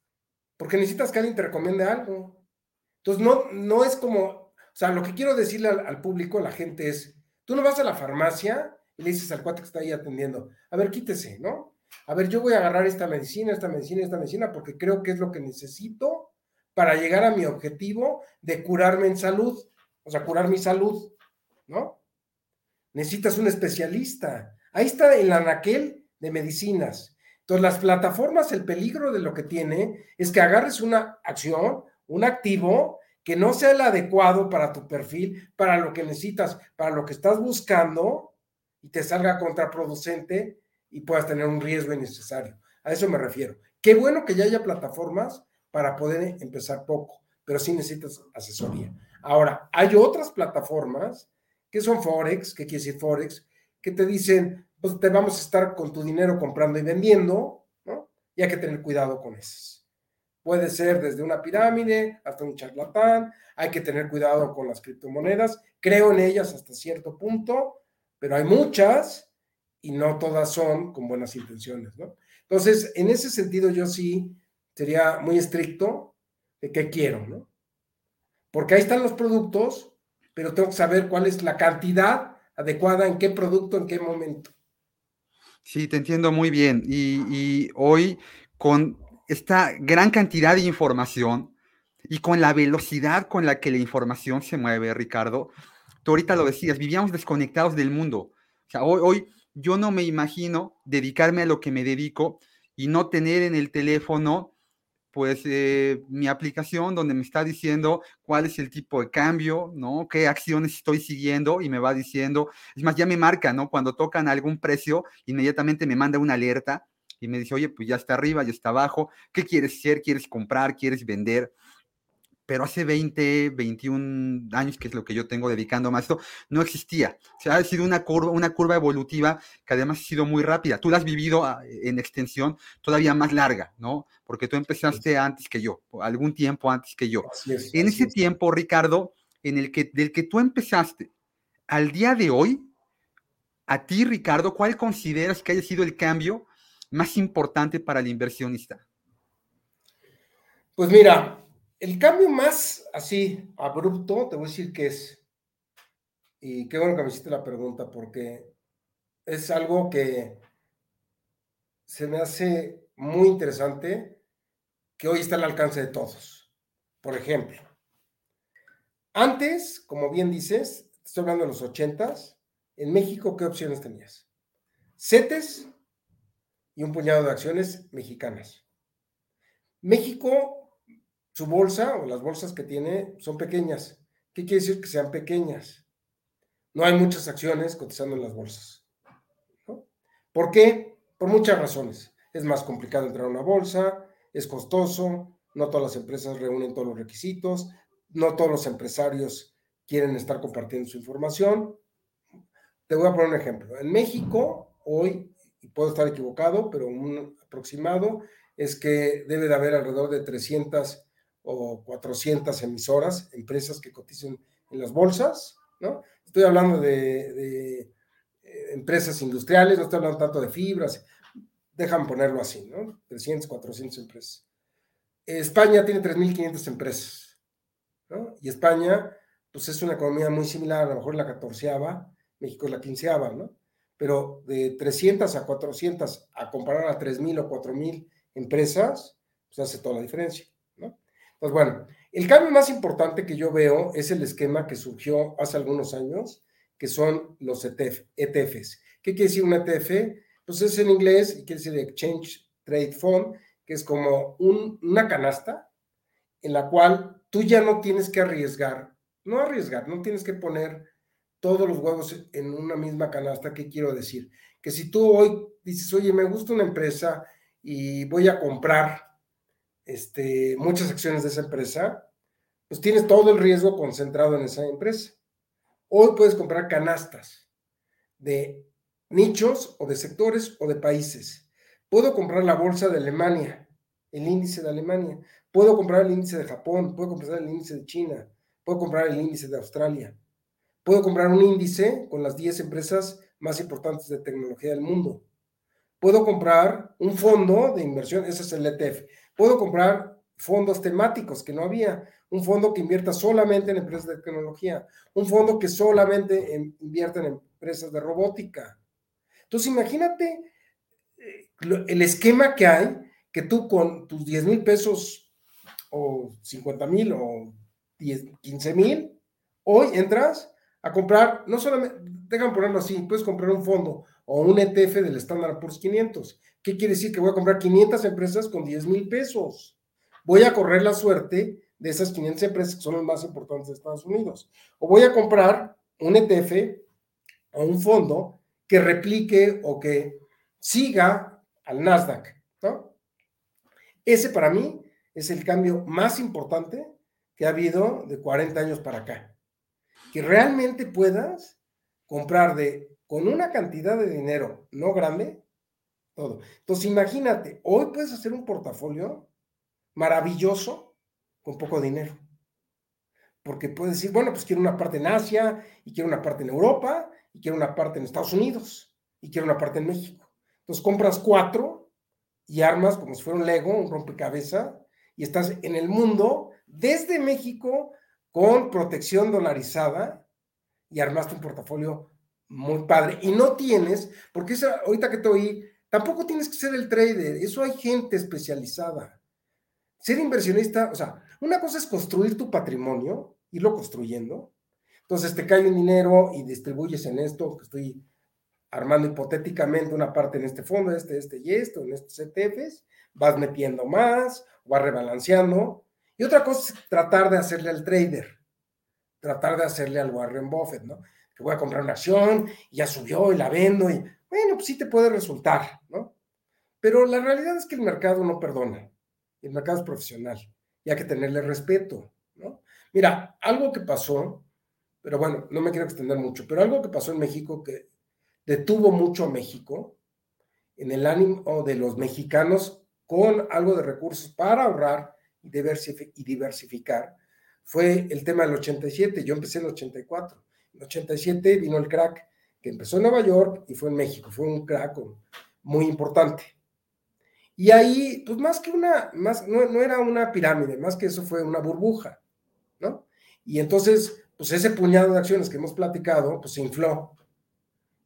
Porque necesitas que alguien te recomiende algo. Entonces, no, no es como, o sea, lo que quiero decirle al, público, a la gente es, Tú no vas a la farmacia y le dices al cuate que está ahí atendiendo, a ver, quítese, ¿no? A ver, yo voy a agarrar esta medicina, esta medicina, esta medicina, porque creo que es lo que necesito para llegar a mi objetivo de curarme en salud, o sea, curar mi salud, ¿no? Necesitas un especialista. Ahí está el anaquel de medicinas. Entonces, las plataformas, el peligro de lo que tiene es que agarres una acción, un activo, que no sea el adecuado para tu perfil, para lo que necesitas, para lo que estás buscando y te salga contraproducente y puedas tener un riesgo innecesario. A eso me refiero. Qué bueno que ya haya plataformas para poder empezar poco, pero sí necesitas asesoría. Ahora, hay otras plataformas que son Forex, ¿qué quiere decir Forex? Que te dicen, pues te vamos a estar con tu dinero comprando y vendiendo, ¿no? Y hay que tener cuidado con esas. Puede ser desde una pirámide hasta un charlatán. Hay que tener cuidado con las criptomonedas. Creo en ellas hasta cierto punto, pero hay muchas y no todas son con buenas intenciones, ¿no? Entonces, en ese sentido, yo sí sería muy estricto de qué quiero, ¿no? Porque ahí están los productos, pero tengo que saber cuál es la cantidad adecuada en qué producto, en qué momento. Sí, te entiendo muy bien. Y, y hoy, con esta gran cantidad de información y con la velocidad con la que la información se mueve, Ricardo, tú ahorita lo decías, vivíamos desconectados del mundo. O sea, hoy, hoy yo no me imagino dedicarme a lo que me dedico y no tener en el teléfono pues eh, mi aplicación donde me está diciendo cuál es el tipo de cambio, ¿no? Qué acciones estoy siguiendo y me va diciendo, es más, ya me marca, ¿no? Cuando tocan algún precio, inmediatamente me manda una alerta y me dice, oye, pues ya está arriba, ya está abajo, ¿qué quieres hacer? ¿Quieres comprar? ¿Quieres vender? Pero hace 20, 21 años, que es lo que yo tengo dedicando más a esto, no existía. O sea, ha sido una curva, una curva evolutiva que además ha sido muy rápida. Tú la has vivido ah, en extensión todavía más larga, ¿no? Porque tú empezaste antes que yo, algún tiempo antes que yo. en ese tiempo, Ricardo, en el que, del que tú empezaste al día de hoy, a ti, Ricardo, ¿cuál consideras que haya sido el cambio más importante para el inversionista? Pues mira, el cambio más así abrupto, te voy a decir que es, y qué bueno que me hiciste la pregunta, porque es algo que se me hace muy interesante, que hoy está al alcance de todos. Por ejemplo, antes, como bien dices, estoy hablando de los ochentas, en México, ¿qué opciones tenías? CETES y un puñado de acciones mexicanas. México, su bolsa o las bolsas que tiene son pequeñas. ¿Qué quiere decir que sean pequeñas? No hay muchas acciones cotizando en las bolsas. ¿Por qué? Por muchas razones. Es más complicado entrar a una bolsa, es costoso, no todas las empresas reúnen todos los requisitos, no todos los empresarios quieren estar compartiendo su información. Te voy a poner un ejemplo. En México, hoy, y puedo estar equivocado, pero un aproximado, es que debe de haber alrededor de 300 o 400 emisoras, empresas que cotizan en las bolsas, ¿no? Estoy hablando de, eh, empresas industriales, no estoy hablando tanto de fibras, dejan ponerlo así, ¿no? 300, 400 empresas. España tiene 3.500 empresas, ¿no? Y España, pues es una economía muy similar, a lo mejor la catorceava, México es la quinceava, ¿no? Pero de 300 a 400, a comparar a 3.000 o 4.000 empresas, pues hace toda la diferencia. Pues bueno, el cambio más importante que yo veo es el esquema que surgió hace algunos años, que son los ETF, ETFs. ¿Qué quiere decir un ETF? Pues es en inglés y quiere decir Exchange Trade Fund, que es como una canasta en la cual tú ya no tienes que arriesgar, no arriesgar, no tienes que poner todos los huevos en una misma canasta. ¿Qué quiero decir? Que si tú hoy dices, oye, me gusta una empresa y voy a comprar este, muchas acciones de esa empresa, pues tienes todo el riesgo concentrado en esa empresa. Hoy puedes comprar canastas de nichos o de sectores o de países. Puedo comprar la bolsa de Alemania, el índice de Alemania. Puedo comprar el índice de Japón, puedo comprar el índice de China, puedo comprar el índice de Australia. Puedo comprar un índice con las 10 empresas más importantes de tecnología del mundo. Puedo comprar un fondo de inversión, ese es el ETF. Puedo comprar fondos temáticos que no había, un fondo que invierta solamente en empresas de tecnología, un fondo que solamente invierta en empresas de robótica. Entonces, imagínate eh, el esquema que hay, que tú con tus 10 mil pesos o 50 mil o 10, 15 mil, hoy entras a comprar, no solamente, dejan ponerlo así, puedes comprar un fondo o un ETF del Standard Poor's 500. ¿Qué quiere decir? Que voy a comprar 500 empresas con 10 mil pesos. Voy a correr la suerte de esas 500 empresas que son las más importantes de Estados Unidos. O voy a comprar un ETF o un fondo que replique o que siga al Nasdaq, ¿no? Ese para mí es el cambio más importante que ha habido de 40 años para acá que realmente puedas comprar de con una cantidad de dinero no grande todo. Entonces, imagínate, hoy puedes hacer un portafolio maravilloso con poco dinero. Porque puedes decir, bueno, pues quiero una parte en Asia, y quiero una parte en Europa, y quiero una parte en Estados Unidos, y quiero una parte en México. Entonces compras cuatro y armas como si fuera un Lego, un rompecabezas, y estás en el mundo desde México con protección dolarizada y armaste un portafolio muy padre. Y no tienes, porque esa, ahorita que te oí, tampoco tienes que ser el trader, eso hay gente especializada. Ser inversionista, o sea, una cosa es construir tu patrimonio, irlo construyendo. Entonces te cae un dinero y distribuyes en esto, que estoy armando hipotéticamente una parte en este fondo, este, este y esto, en estos ETFs, vas metiendo más, vas rebalanceando, y otra cosa es tratar de hacerle al trader, tratar de hacerle al Warren Buffett, ¿no? Voy a comprar una acción y ya subió y la vendo y, bueno, pues sí te puede resultar, ¿no? Pero la realidad es que el mercado no perdona, el mercado es profesional y hay que tenerle respeto, ¿no? Mira, algo que pasó, pero bueno, no me quiero extender mucho, pero algo que pasó en México que detuvo mucho a México en el ánimo de los mexicanos con algo de recursos para ahorrar y diversificar fue el tema del 87. Yo empecé en el 84. En el 87 vino el crack que empezó en Nueva York y fue en México. Fue un crack muy importante. Y ahí, pues más que una, más, no, no era una pirámide, más que eso fue una burbuja, ¿no? Y entonces, pues ese puñado de acciones que hemos platicado, pues se infló.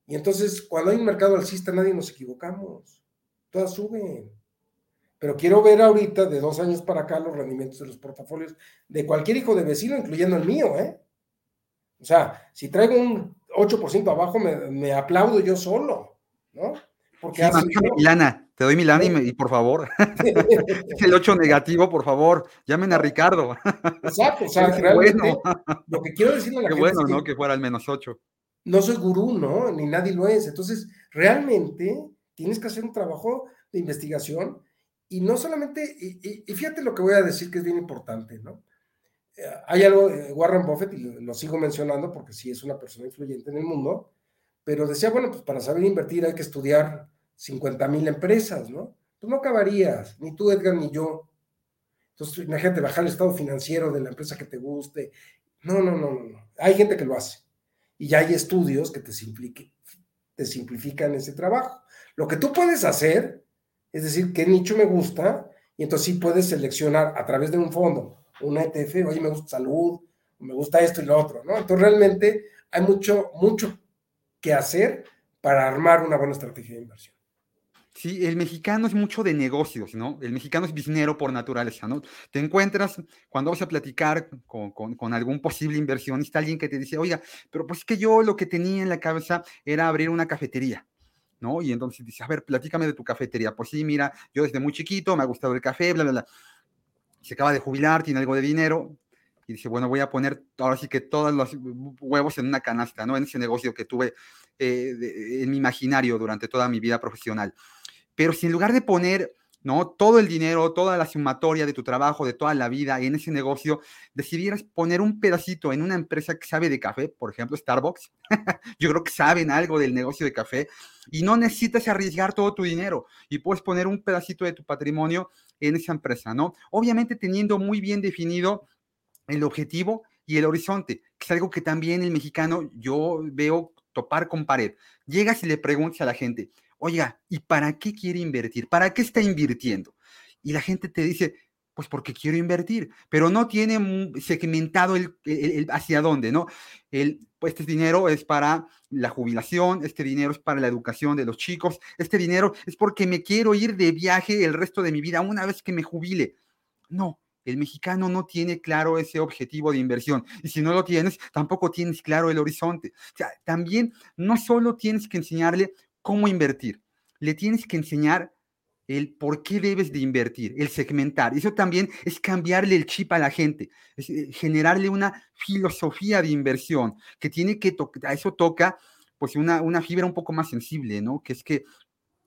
Y entonces, cuando hay un mercado alcista, nadie nos equivocamos. Todas suben. Pero quiero ver ahorita, de dos años para acá, los rendimientos de los portafolios de cualquier hijo de vecino, incluyendo el mío, ¿eh? O sea, si traigo un 8% abajo, me, aplaudo yo solo, ¿no? Porque sí, Milana, te doy Milana y, por favor, es el 8 negativo, por favor, llamen a Ricardo. Exacto, o sea, realmente, lo que quiero decirle a la Qué bueno, ¿no? Que fuera al menos 8. No soy gurú, ¿no? Ni nadie lo es. Entonces, realmente tienes que hacer un trabajo de investigación y no solamente, y, fíjate lo que voy a decir que es bien importante, ¿no? Eh, hay algo, Warren Buffett, y lo, sigo mencionando porque sí es una persona influyente en el mundo, pero decía, bueno, pues para saber invertir hay que estudiar 50 mil empresas, ¿no? Pues no acabarías, ni tú, Edgar, ni yo. Entonces, imagínate bajar el estado financiero de la empresa que te guste. No, no, no, no. Hay gente que lo hace. Y ya hay estudios que te, te simplifican ese trabajo. Lo que tú puedes hacer es decir, qué nicho me gusta, y entonces sí puedes seleccionar a través de un fondo, una ETF, oye, me gusta salud, me gusta esto y lo otro, ¿no? Entonces realmente hay mucho, mucho que hacer para armar una buena estrategia de inversión. Sí, el mexicano es mucho de negocios, ¿no? El mexicano es biznero por naturaleza, ¿no? Te encuentras cuando vas a platicar con, con, con, algún posible inversionista, alguien que te dice, oiga, pero pues es que yo lo que tenía en la cabeza era abrir una cafetería. ¿no? Y entonces dice, a ver, platícame de tu cafetería. Pues sí, mira, yo desde muy chiquito me ha gustado el café, bla, bla, bla. Se acaba de jubilar, tiene algo de dinero. Y dice, bueno, voy a poner ahora sí que todos los huevos en una canasta, ¿no? En ese negocio que tuve eh, en mi imaginario durante toda mi vida profesional. Pero si en lugar de poner ¿no? Todo el dinero, toda la sumatoria de tu trabajo, de toda la vida en ese negocio, decidieras poner un pedacito en una empresa que sabe de café, por ejemplo, Starbucks, yo creo que saben algo del negocio de café y no necesitas arriesgar todo tu dinero y puedes poner un pedacito de tu patrimonio en esa empresa, ¿no? Obviamente teniendo muy bien definido el objetivo y el horizonte, que es algo que también el mexicano yo veo topar con pared. Llegas y le preguntas a la gente, oiga, ¿y para qué quiere invertir? ¿Para qué está invirtiendo? Y la gente te dice, pues porque quiero invertir, pero no tiene segmentado el, hacia dónde, ¿no? El, pues este dinero es para la jubilación, este dinero es para la educación de los chicos, este dinero es porque me quiero ir de viaje el resto de mi vida una vez que me jubile. No, el mexicano no tiene claro ese objetivo de inversión. Y si no lo tienes, tampoco tienes claro el horizonte. O sea, también no solo tienes que enseñarle cómo invertir. Le tienes que enseñar el por qué debes de invertir, el segmentar. Eso también es cambiarle el chip a la gente, eh, generarle una filosofía de inversión que tiene que a eso toca pues una, una fibra un poco más sensible, ¿no? Que es que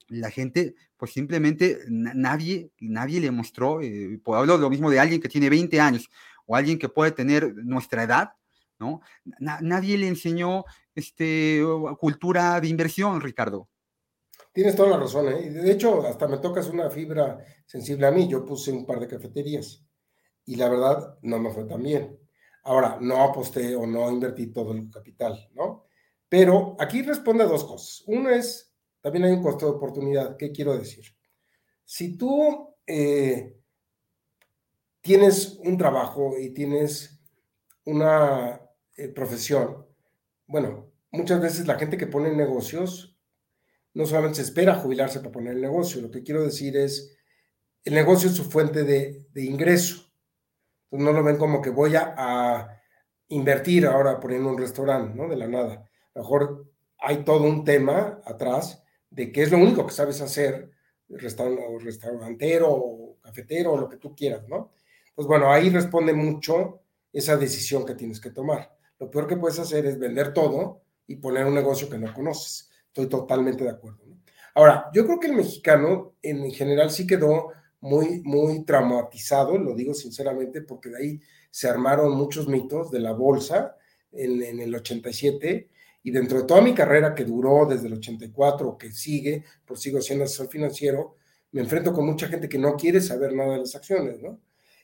la gente, pues simplemente nadie, nadie le mostró, eh, hablar lo mismo de alguien que tiene 20 años o alguien que puede tener nuestra edad, ¿no? nadie le enseñó este, cultura de inversión, Ricardo. Tienes toda la razón, ¿eh? De hecho, hasta me tocas una fibra sensible a mí. Yo puse un par de cafeterías y la verdad no me fue tan bien. Ahora, no aposté o no invertí todo el capital, ¿no? Pero aquí responde a dos cosas. Uno es, también hay un costo de oportunidad. ¿Qué quiero decir? Si tú eh, tienes un trabajo y tienes una eh, profesión, bueno, muchas veces la gente que pone negocios no solamente se espera jubilarse para poner el negocio, lo que quiero decir es, el negocio es su fuente de, ingreso. Entonces no lo ven como que voy a, invertir ahora poniendo un restaurante, ¿no? De la nada. A lo mejor hay todo un tema atrás de que es lo único que sabes hacer, restaurantero o cafetero o lo que tú quieras, ¿no? Pues bueno, ahí responde mucho esa decisión que tienes que tomar. Lo peor que puedes hacer es vender todo y poner un negocio que no conoces. Estoy totalmente de acuerdo. Ahora, yo creo que el mexicano en general sí quedó muy, muy traumatizado, lo digo sinceramente, porque de ahí se armaron muchos mitos de la bolsa en, el 87 y dentro de toda mi carrera que duró desde el 84, que sigue, pues sigo siendo asesor financiero, me enfrento con mucha gente que no quiere saber nada de las acciones, ¿no?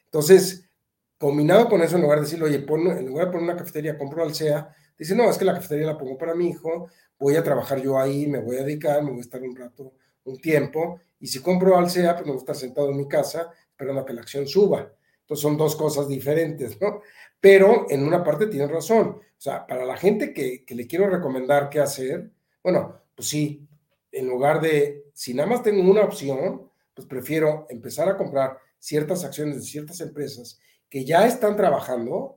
Entonces, combinado con eso, en lugar de decirle, oye, en lugar de poner una cafetería, compro Alsea, dice, no, es que la cafetería la pongo para mi hijo, voy a trabajar yo ahí, me voy a dedicar, me voy a estar un rato, un tiempo, y si compro Alsea, pues me voy a estar sentado en mi casa esperando a que la acción suba. Entonces son dos cosas diferentes, ¿no? Pero en una parte tienen razón. O sea, para la gente que, que le quiero recomendar qué hacer, bueno, pues sí, en lugar de, si nada más tengo una opción, pues prefiero empezar a comprar ciertas acciones de ciertas empresas que ya están trabajando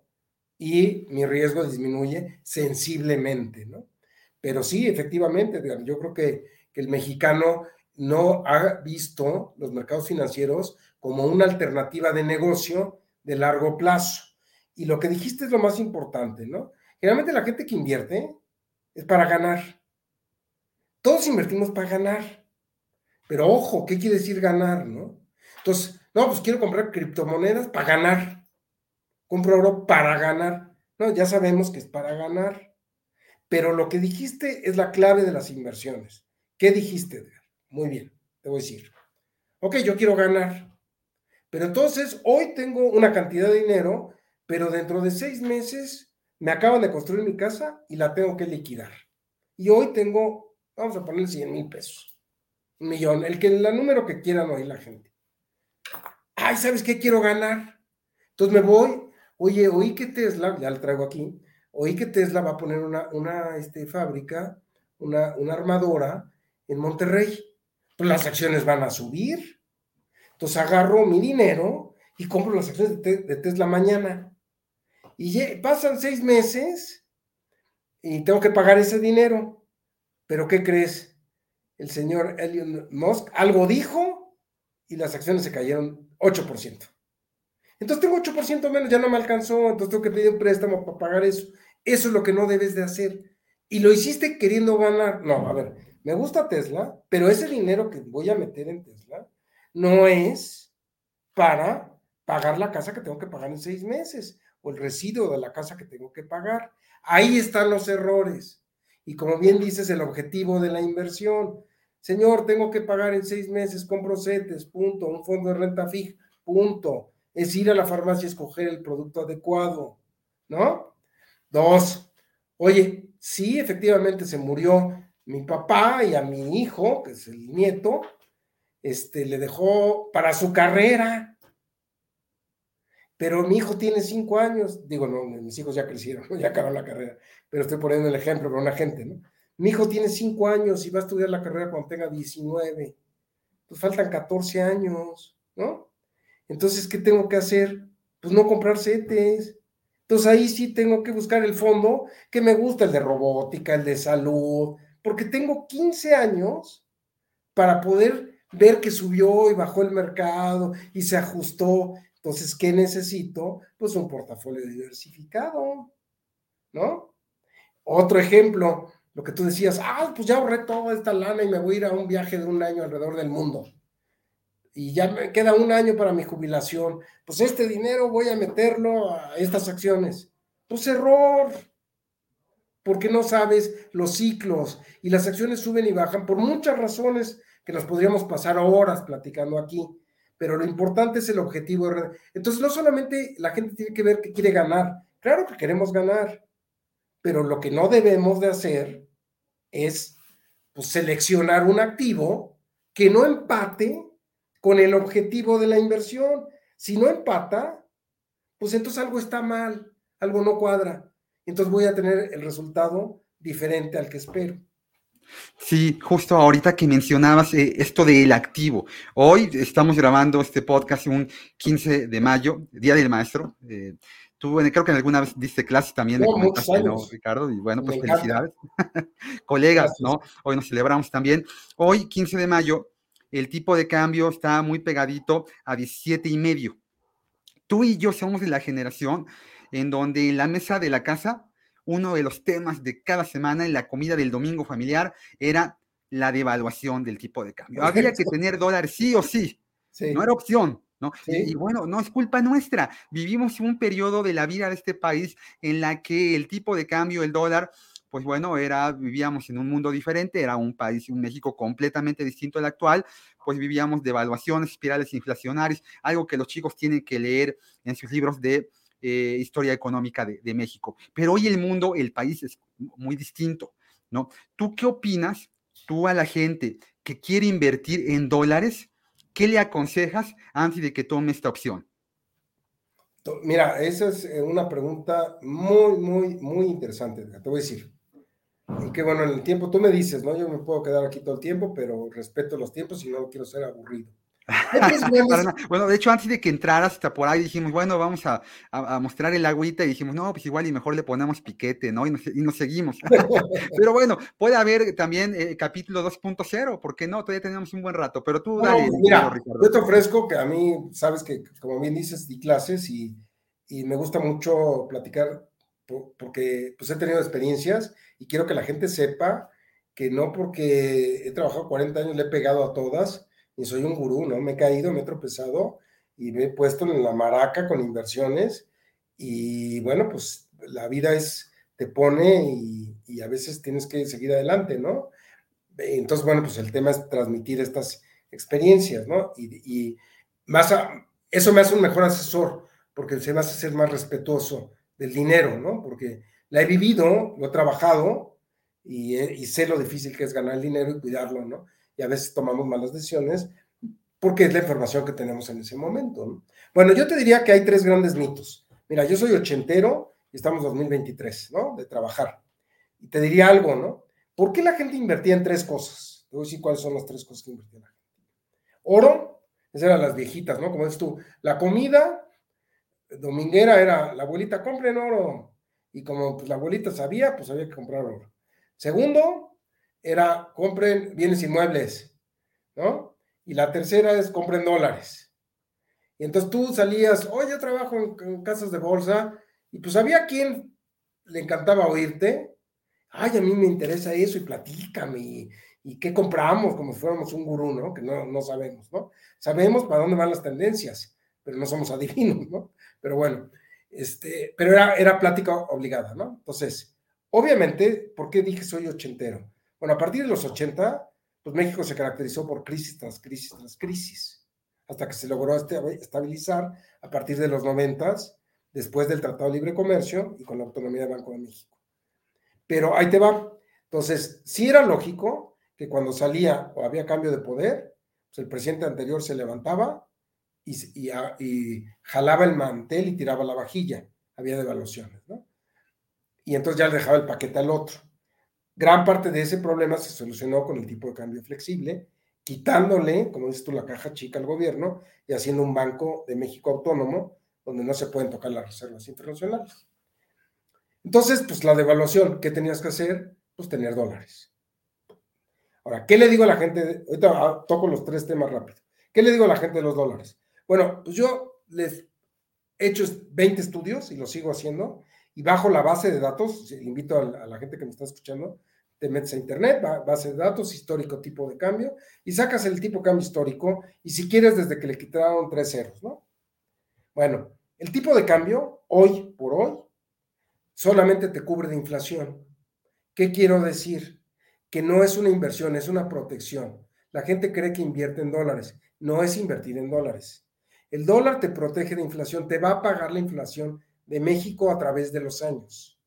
y mi riesgo disminuye sensiblemente, ¿no? Pero sí, efectivamente, yo creo que, el mexicano no ha visto los mercados financieros como una alternativa de negocio de largo plazo. Y lo que dijiste es lo más importante, ¿no? Generalmente la gente que invierte es para ganar. Todos invertimos para ganar. Pero ojo, ¿qué quiere decir ganar, no? Entonces, no, pues quiero comprar criptomonedas para ganar. Compro oro para ganar. No, ya sabemos que es para ganar. Pero lo que dijiste es la clave de las inversiones. ¿Qué dijiste, Muy bien, te voy a decir. Ok, yo quiero ganar. Pero entonces, hoy tengo una cantidad de dinero, pero dentro de seis meses me acaban de construir mi casa y la tengo que liquidar. Y hoy tengo, vamos a poner 100 mil pesos. Un millón, el que el número que quieran oír la gente. Ay, ¿sabes qué quiero ganar? Entonces me voy, oye, oí que Tesla, ya lo traigo aquí, oí que Tesla va a poner una, una este, fábrica, una, una armadora en Monterrey. Pues las acciones van a subir. Entonces agarro mi dinero y compro las acciones de, Tesla mañana. Y pasan seis meses y tengo que pagar ese dinero. Pero ¿qué crees? El señor Elon Musk algo dijo y las acciones se cayeron 8%. Entonces tengo 8% menos, ya no me alcanzó, entonces tengo que pedir un préstamo para pagar eso. Eso es lo que no debes de hacer. Y lo hiciste queriendo ganar. No, a ver, me gusta Tesla, pero ese dinero que voy a meter en Tesla no es para pagar la casa que tengo que pagar en seis meses o el residuo de la casa que tengo que pagar. Ahí están los errores. Y como bien dices, el objetivo de la inversión. Señor, tengo que pagar en seis meses, compro CETES, punto, un fondo de renta fija, punto. Es ir a la farmacia y escoger el producto adecuado, ¿no? Dos, oye, sí, efectivamente se murió mi papá y a mi hijo, que es el nieto, este, le dejó para su carrera. Pero mi hijo tiene cinco años, digo, no, mis hijos ya crecieron, ya acabaron la carrera, pero estoy poniendo el ejemplo para una gente, ¿no? Mi hijo tiene cinco años y va a estudiar la carrera cuando tenga 19. Pues faltan 14 años, ¿no? Entonces, ¿qué tengo que hacer? Pues no comprar CETES. Entonces ahí sí tengo que buscar el fondo que me gusta, el de robótica, el de salud, porque tengo 15 años para poder ver que subió y bajó el mercado y se ajustó. Entonces, ¿qué necesito? Pues un portafolio diversificado, ¿no? Otro ejemplo, lo que tú decías, ah, pues ya ahorré toda esta lana y me voy a ir a un viaje de un año alrededor del mundo. Y ya me queda un año para mi jubilación. Pues este dinero voy a meterlo a estas acciones. Pues error, porque no sabes los ciclos y las acciones suben y bajan por muchas razones que nos podríamos pasar horas platicando aquí, pero lo importante es el objetivo. Entonces, no solamente la gente tiene que ver que quiere ganar, claro que queremos ganar, pero lo que no debemos de hacer es pues, seleccionar un activo que no empate con el objetivo de la inversión. Si no empata, pues entonces algo está mal, algo no cuadra entonces voy a tener el resultado diferente al que espero. Sí, justo ahorita que mencionabas eh, esto del activo. Hoy estamos grabando este podcast un 15 de mayo, Día del Maestro. Eh, tú creo que alguna vez diste clase también, no, comentaste, ¿no, Ricardo? Y bueno, pues felicidades. Colegas, ¿no? Hoy nos celebramos también. Hoy, 15 de mayo, el tipo de cambio está muy pegadito a 17 y medio. Tú y yo somos de la generación en donde en la mesa de la casa, uno de los temas de cada semana en la comida del domingo familiar era la devaluación del tipo de cambio. Había que tener dólares sí o sí, no era opción. ¿no? Y, bueno, no es culpa nuestra. Vivimos un periodo de la vida de este país en la que el tipo de cambio, el dólar, pues bueno, era, vivíamos en un mundo diferente, era un país, un México completamente distinto al actual, pues vivíamos devaluaciones, espirales inflacionarias, algo que los chicos tienen que leer en sus libros de eh, historia económica de, México. Pero hoy el mundo, el país es muy distinto, ¿no? ¿Tú qué opinas, tú a la gente que quiere invertir en dólares, qué le aconsejas antes de que tome esta opción? Mira, esa es eh, una pregunta muy, muy, muy interesante. Te voy a decir. Y que bueno, en el tiempo, tú me dices, ¿no? Yo me puedo quedar aquí todo el tiempo, pero respeto los tiempos y no quiero ser aburrido. bueno, de hecho, antes de que entraras hasta por ahí dijimos, bueno, vamos a, mostrar el agüita y dijimos, no, pues igual y mejor le ponemos piquete, ¿no? Y nos, seguimos. pero bueno, puede haber también eh, capítulo 2.0, ¿por qué no? Todavía tenemos un buen rato, pero tú dale. mira, yo te ofrezco que a mí, sabes que, como bien dices, di clases y, me gusta mucho platicar porque pues he tenido experiencias y quiero que la gente sepa que no porque he trabajado 40 años le he pegado a todas, y soy un gurú, ¿no? Me he caído, me he tropezado y me he puesto en la maraca con inversiones y bueno, pues la vida es, te pone y, a veces tienes que seguir adelante, ¿no? Entonces, bueno, pues el tema es transmitir estas experiencias, ¿no? Y, más eso me hace un mejor asesor porque se me hace ser más respetuoso del dinero, ¿no? Porque la he vivido, lo he trabajado y, sé lo difícil que es ganar el dinero y cuidarlo, ¿no? y a veces tomamos malas decisiones porque es la información que tenemos en ese momento. Bueno, yo te diría que hay tres grandes mitos. Mira, yo soy ochentero y estamos en 2023, ¿no? De trabajar. Y te diría algo, ¿no? ¿Por qué la gente invertía en tres cosas? Te voy a decir cuáles son las tres cosas que invertía la gente. Oro, esas eran las viejitas, ¿no? Como dices tú, la comida dominguera era, la abuelita, compren oro. Y como pues, la abuelita sabía, pues había que comprar oro. Segundo, era compren bienes inmuebles, ¿no? Y la tercera es compren dólares. Y entonces tú salías, oye, yo trabajo en, casas de bolsa, y pues había quien le encantaba oírte, ay, a mí me interesa eso y platícame, y, qué compramos, como si fuéramos un gurú, ¿no? Que no, no sabemos, ¿no? Sabemos para dónde van las tendencias, pero no somos adivinos, ¿no? Pero bueno, este, pero era, era plática obligada, ¿no? Entonces, obviamente, ¿por qué dije soy ochentero? Bueno, a partir de los 80, pues México se caracterizó por crisis tras crisis tras crisis, hasta que se logró estabilizar a partir de los 90, después del Tratado de Libre Comercio y con la autonomía del Banco de México. Pero ahí te va. Entonces, sí era lógico que cuando salía o había cambio de poder, pues el presidente anterior se levantaba y, y jalaba el mantel y tiraba la vajilla. Había devaluaciones, ¿no? Y entonces ya le dejaba el paquete al otro. Gran parte de ese problema se solucionó con el tipo de cambio flexible, quitándole, como dices tú, la caja chica al gobierno y haciendo un banco de México autónomo donde no se pueden tocar las reservas internacionales. Entonces, pues la devaluación, ¿qué tenías que hacer? Pues tener dólares. Ahora, ¿qué le digo a la gente? Ahorita ah, toco los tres temas rápido. ¿Qué le digo a la gente de los dólares? Bueno, pues yo les he hecho 20 estudios y lo sigo haciendo y bajo la base de datos, invito a la, gente que me está escuchando, te metes a internet, base de datos, histórico tipo de cambio, y sacas el tipo de cambio histórico, y si quieres desde que le quitaron tres ceros, ¿no? Bueno, el tipo de cambio, hoy por hoy, solamente te cubre de inflación. ¿Qué quiero decir? Que no es una inversión, es una protección. La gente cree que invierte en dólares, no es invertir en dólares. El dólar te protege de inflación, te va a pagar la inflación de México a través de los años.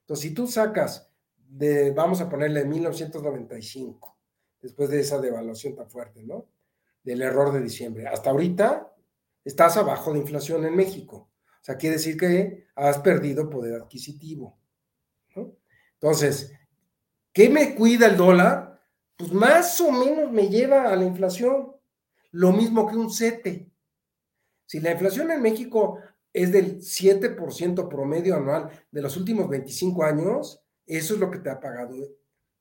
Entonces, si tú sacas de, vamos a ponerle 1995, después de esa devaluación tan fuerte, ¿no? Del error de diciembre, hasta ahorita estás abajo de inflación en México. O sea, quiere decir que has perdido poder adquisitivo. Entonces, ¿qué me cuida el dólar? Pues más o menos me lleva a la inflación. Lo mismo que un CETE. Si la inflación en México es del 7% promedio anual de los últimos 25 años, eso es lo que te ha pagado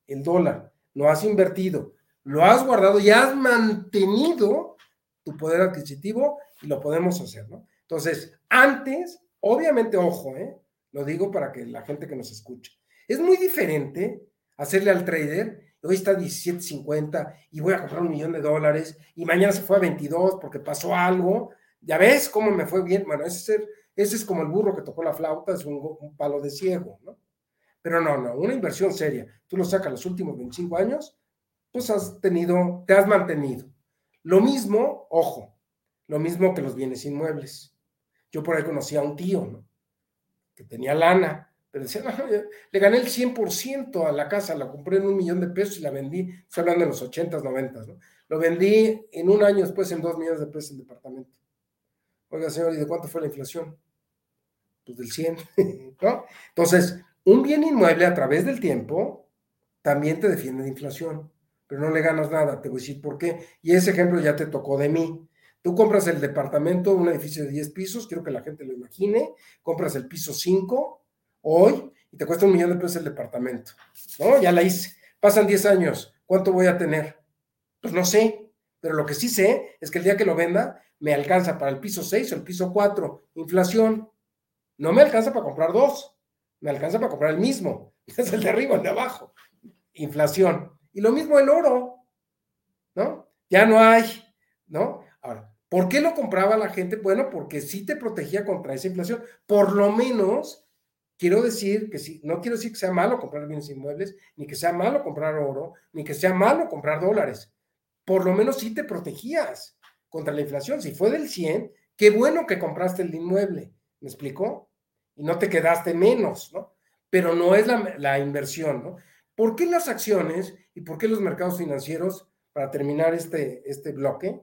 el dólar. No has invertido, lo has guardado y has mantenido tu poder adquisitivo y lo podemos hacer, ¿no? Entonces, antes, obviamente, ojo, ¿eh? Lo digo para que la gente que nos escuche. Es muy diferente hacerle al trader, hoy está 17.50 y voy a comprar un millón de dólares y mañana se fue a 22 porque pasó algo ya ves cómo me fue bien. Bueno, ese es, ese es como el burro que tocó la flauta, es un, palo de ciego, ¿no? Pero no, no, una inversión seria. Tú lo sacas los últimos 25 años, pues has tenido, te has mantenido. Lo mismo, ojo, lo mismo que los bienes inmuebles. Yo por ahí conocí a un tío, ¿no? Que tenía lana, pero decía, no, le gané el 100% a la casa, la compré en un millón de pesos y la vendí, estoy hablando de los 80s, 90 ¿no? Lo vendí en un año después en dos millones de pesos el departamento. Oiga, señor, ¿y de cuánto fue la inflación? Pues del 100, ¿no? Entonces, un bien inmueble a través del tiempo también te defiende de inflación, pero no le ganas nada. Te voy a decir por qué. Y ese ejemplo ya te tocó de mí. Tú compras el departamento, un edificio de 10 pisos, quiero que la gente lo imagine, compras el piso 5 hoy y te cuesta un millón de pesos el departamento, ¿no? Ya la hice. Pasan 10 años, ¿cuánto voy a tener? Pues no sé, pero lo que sí sé es que el día que lo venda me alcanza para el piso 6 o el piso 4, inflación. No me alcanza para comprar dos, me alcanza para comprar el mismo. Es el de arriba, el de abajo. inflación. Y lo mismo el oro, ¿no? Ya no hay, ¿no? Ahora, ¿por qué lo compraba la gente? Bueno, porque sí te protegía contra esa inflación. Por lo menos, quiero decir que sí, no quiero decir que sea malo comprar bienes inmuebles, ni que sea malo comprar oro, ni que sea malo comprar dólares. Por lo menos sí te protegías contra la inflación. Si fue del 100, qué bueno que compraste el inmueble. ¿Me explicó? Y no te quedaste menos, ¿no? Pero no es la, la inversión, ¿no? ¿Por qué las acciones y por qué los mercados financieros, para terminar este, este bloque,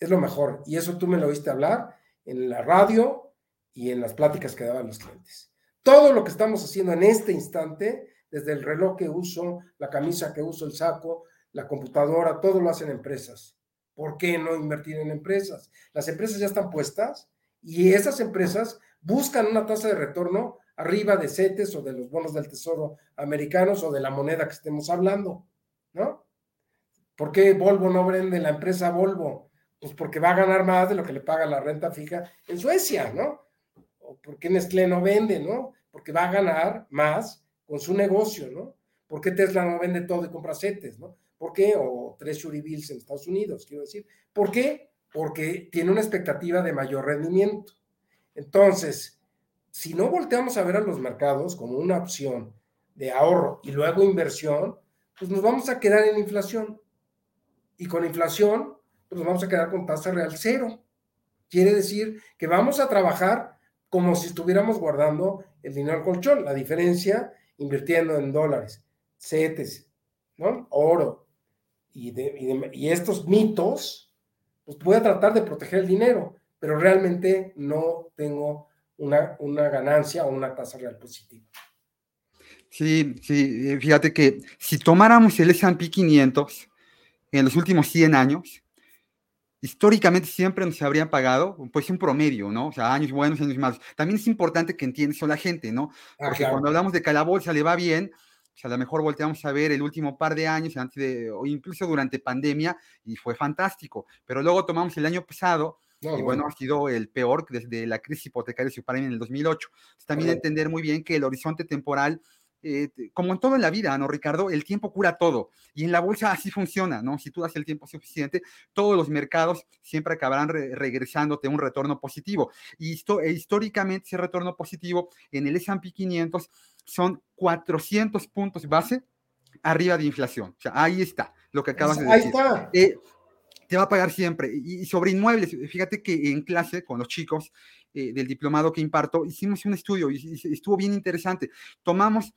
es lo mejor? Y eso tú me lo oíste hablar en la radio y en las pláticas que daban los clientes. Todo lo que estamos haciendo en este instante, desde el reloj que uso, la camisa que uso, el saco, la computadora, todo lo hacen empresas. ¿Por qué no invertir en empresas? Las empresas ya están puestas y esas empresas buscan una tasa de retorno arriba de CETES o de los bonos del Tesoro americanos o de la moneda que estemos hablando, ¿no? ¿Por qué Volvo no vende la empresa Volvo? Pues porque va a ganar más de lo que le paga la renta fija en Suecia, ¿no? ¿O por qué Nestlé no vende, ¿no? Porque va a ganar más con su negocio, ¿no? ¿Por qué Tesla no vende todo y compra CETES, ¿no? ¿Por qué? O Treasury Bills en Estados Unidos, quiero decir. ¿Por qué? Porque tiene una expectativa de mayor rendimiento. Entonces, si no volteamos a ver a los mercados como una opción de ahorro y luego inversión, pues nos vamos a quedar en inflación. Y con inflación, pues nos vamos a quedar con tasa real cero. Quiere decir que vamos a trabajar como si estuviéramos guardando el dinero al colchón. La diferencia, invirtiendo en dólares, CETES, ¿no? oro y, y estos mitos, pues voy a tratar de proteger el dinero pero realmente no tengo una, una ganancia o una tasa real positiva. Sí, sí, eh, fíjate que si tomáramos el S&P 500 en los últimos 100 años, históricamente siempre nos habrían pagado pues un promedio, ¿no? O sea, años buenos, años malos. También es importante que entiendas eso la gente, ¿no? Ah, Porque cuando hablamos de que a la bolsa le va bien, o sea, a lo mejor volteamos a ver el último par de años, antes de, o incluso durante pandemia, y fue fantástico. Pero luego tomamos el año pasado, y bueno, ha sido el peor desde la crisis hipotecaria subprime en el 2008. también entender muy bien que el horizonte temporal, eh, como en todo en la vida, ¿no, Ricardo? El tiempo cura todo. Y en la bolsa así funciona, ¿no? Si tú das el tiempo suficiente, todos los mercados siempre acabarán regresándote un retorno positivo. Y esto, e históricamente ese retorno positivo en el S&P 500 son 400 puntos base arriba de inflación. O sea, ahí está lo que acabas de decir. Ahí está. Eh, te va a pagar siempre. Y, sobre inmuebles, fíjate que en clase con los chicos eh, del diplomado que imparto, hicimos un estudio y, estuvo bien interesante. Tomamos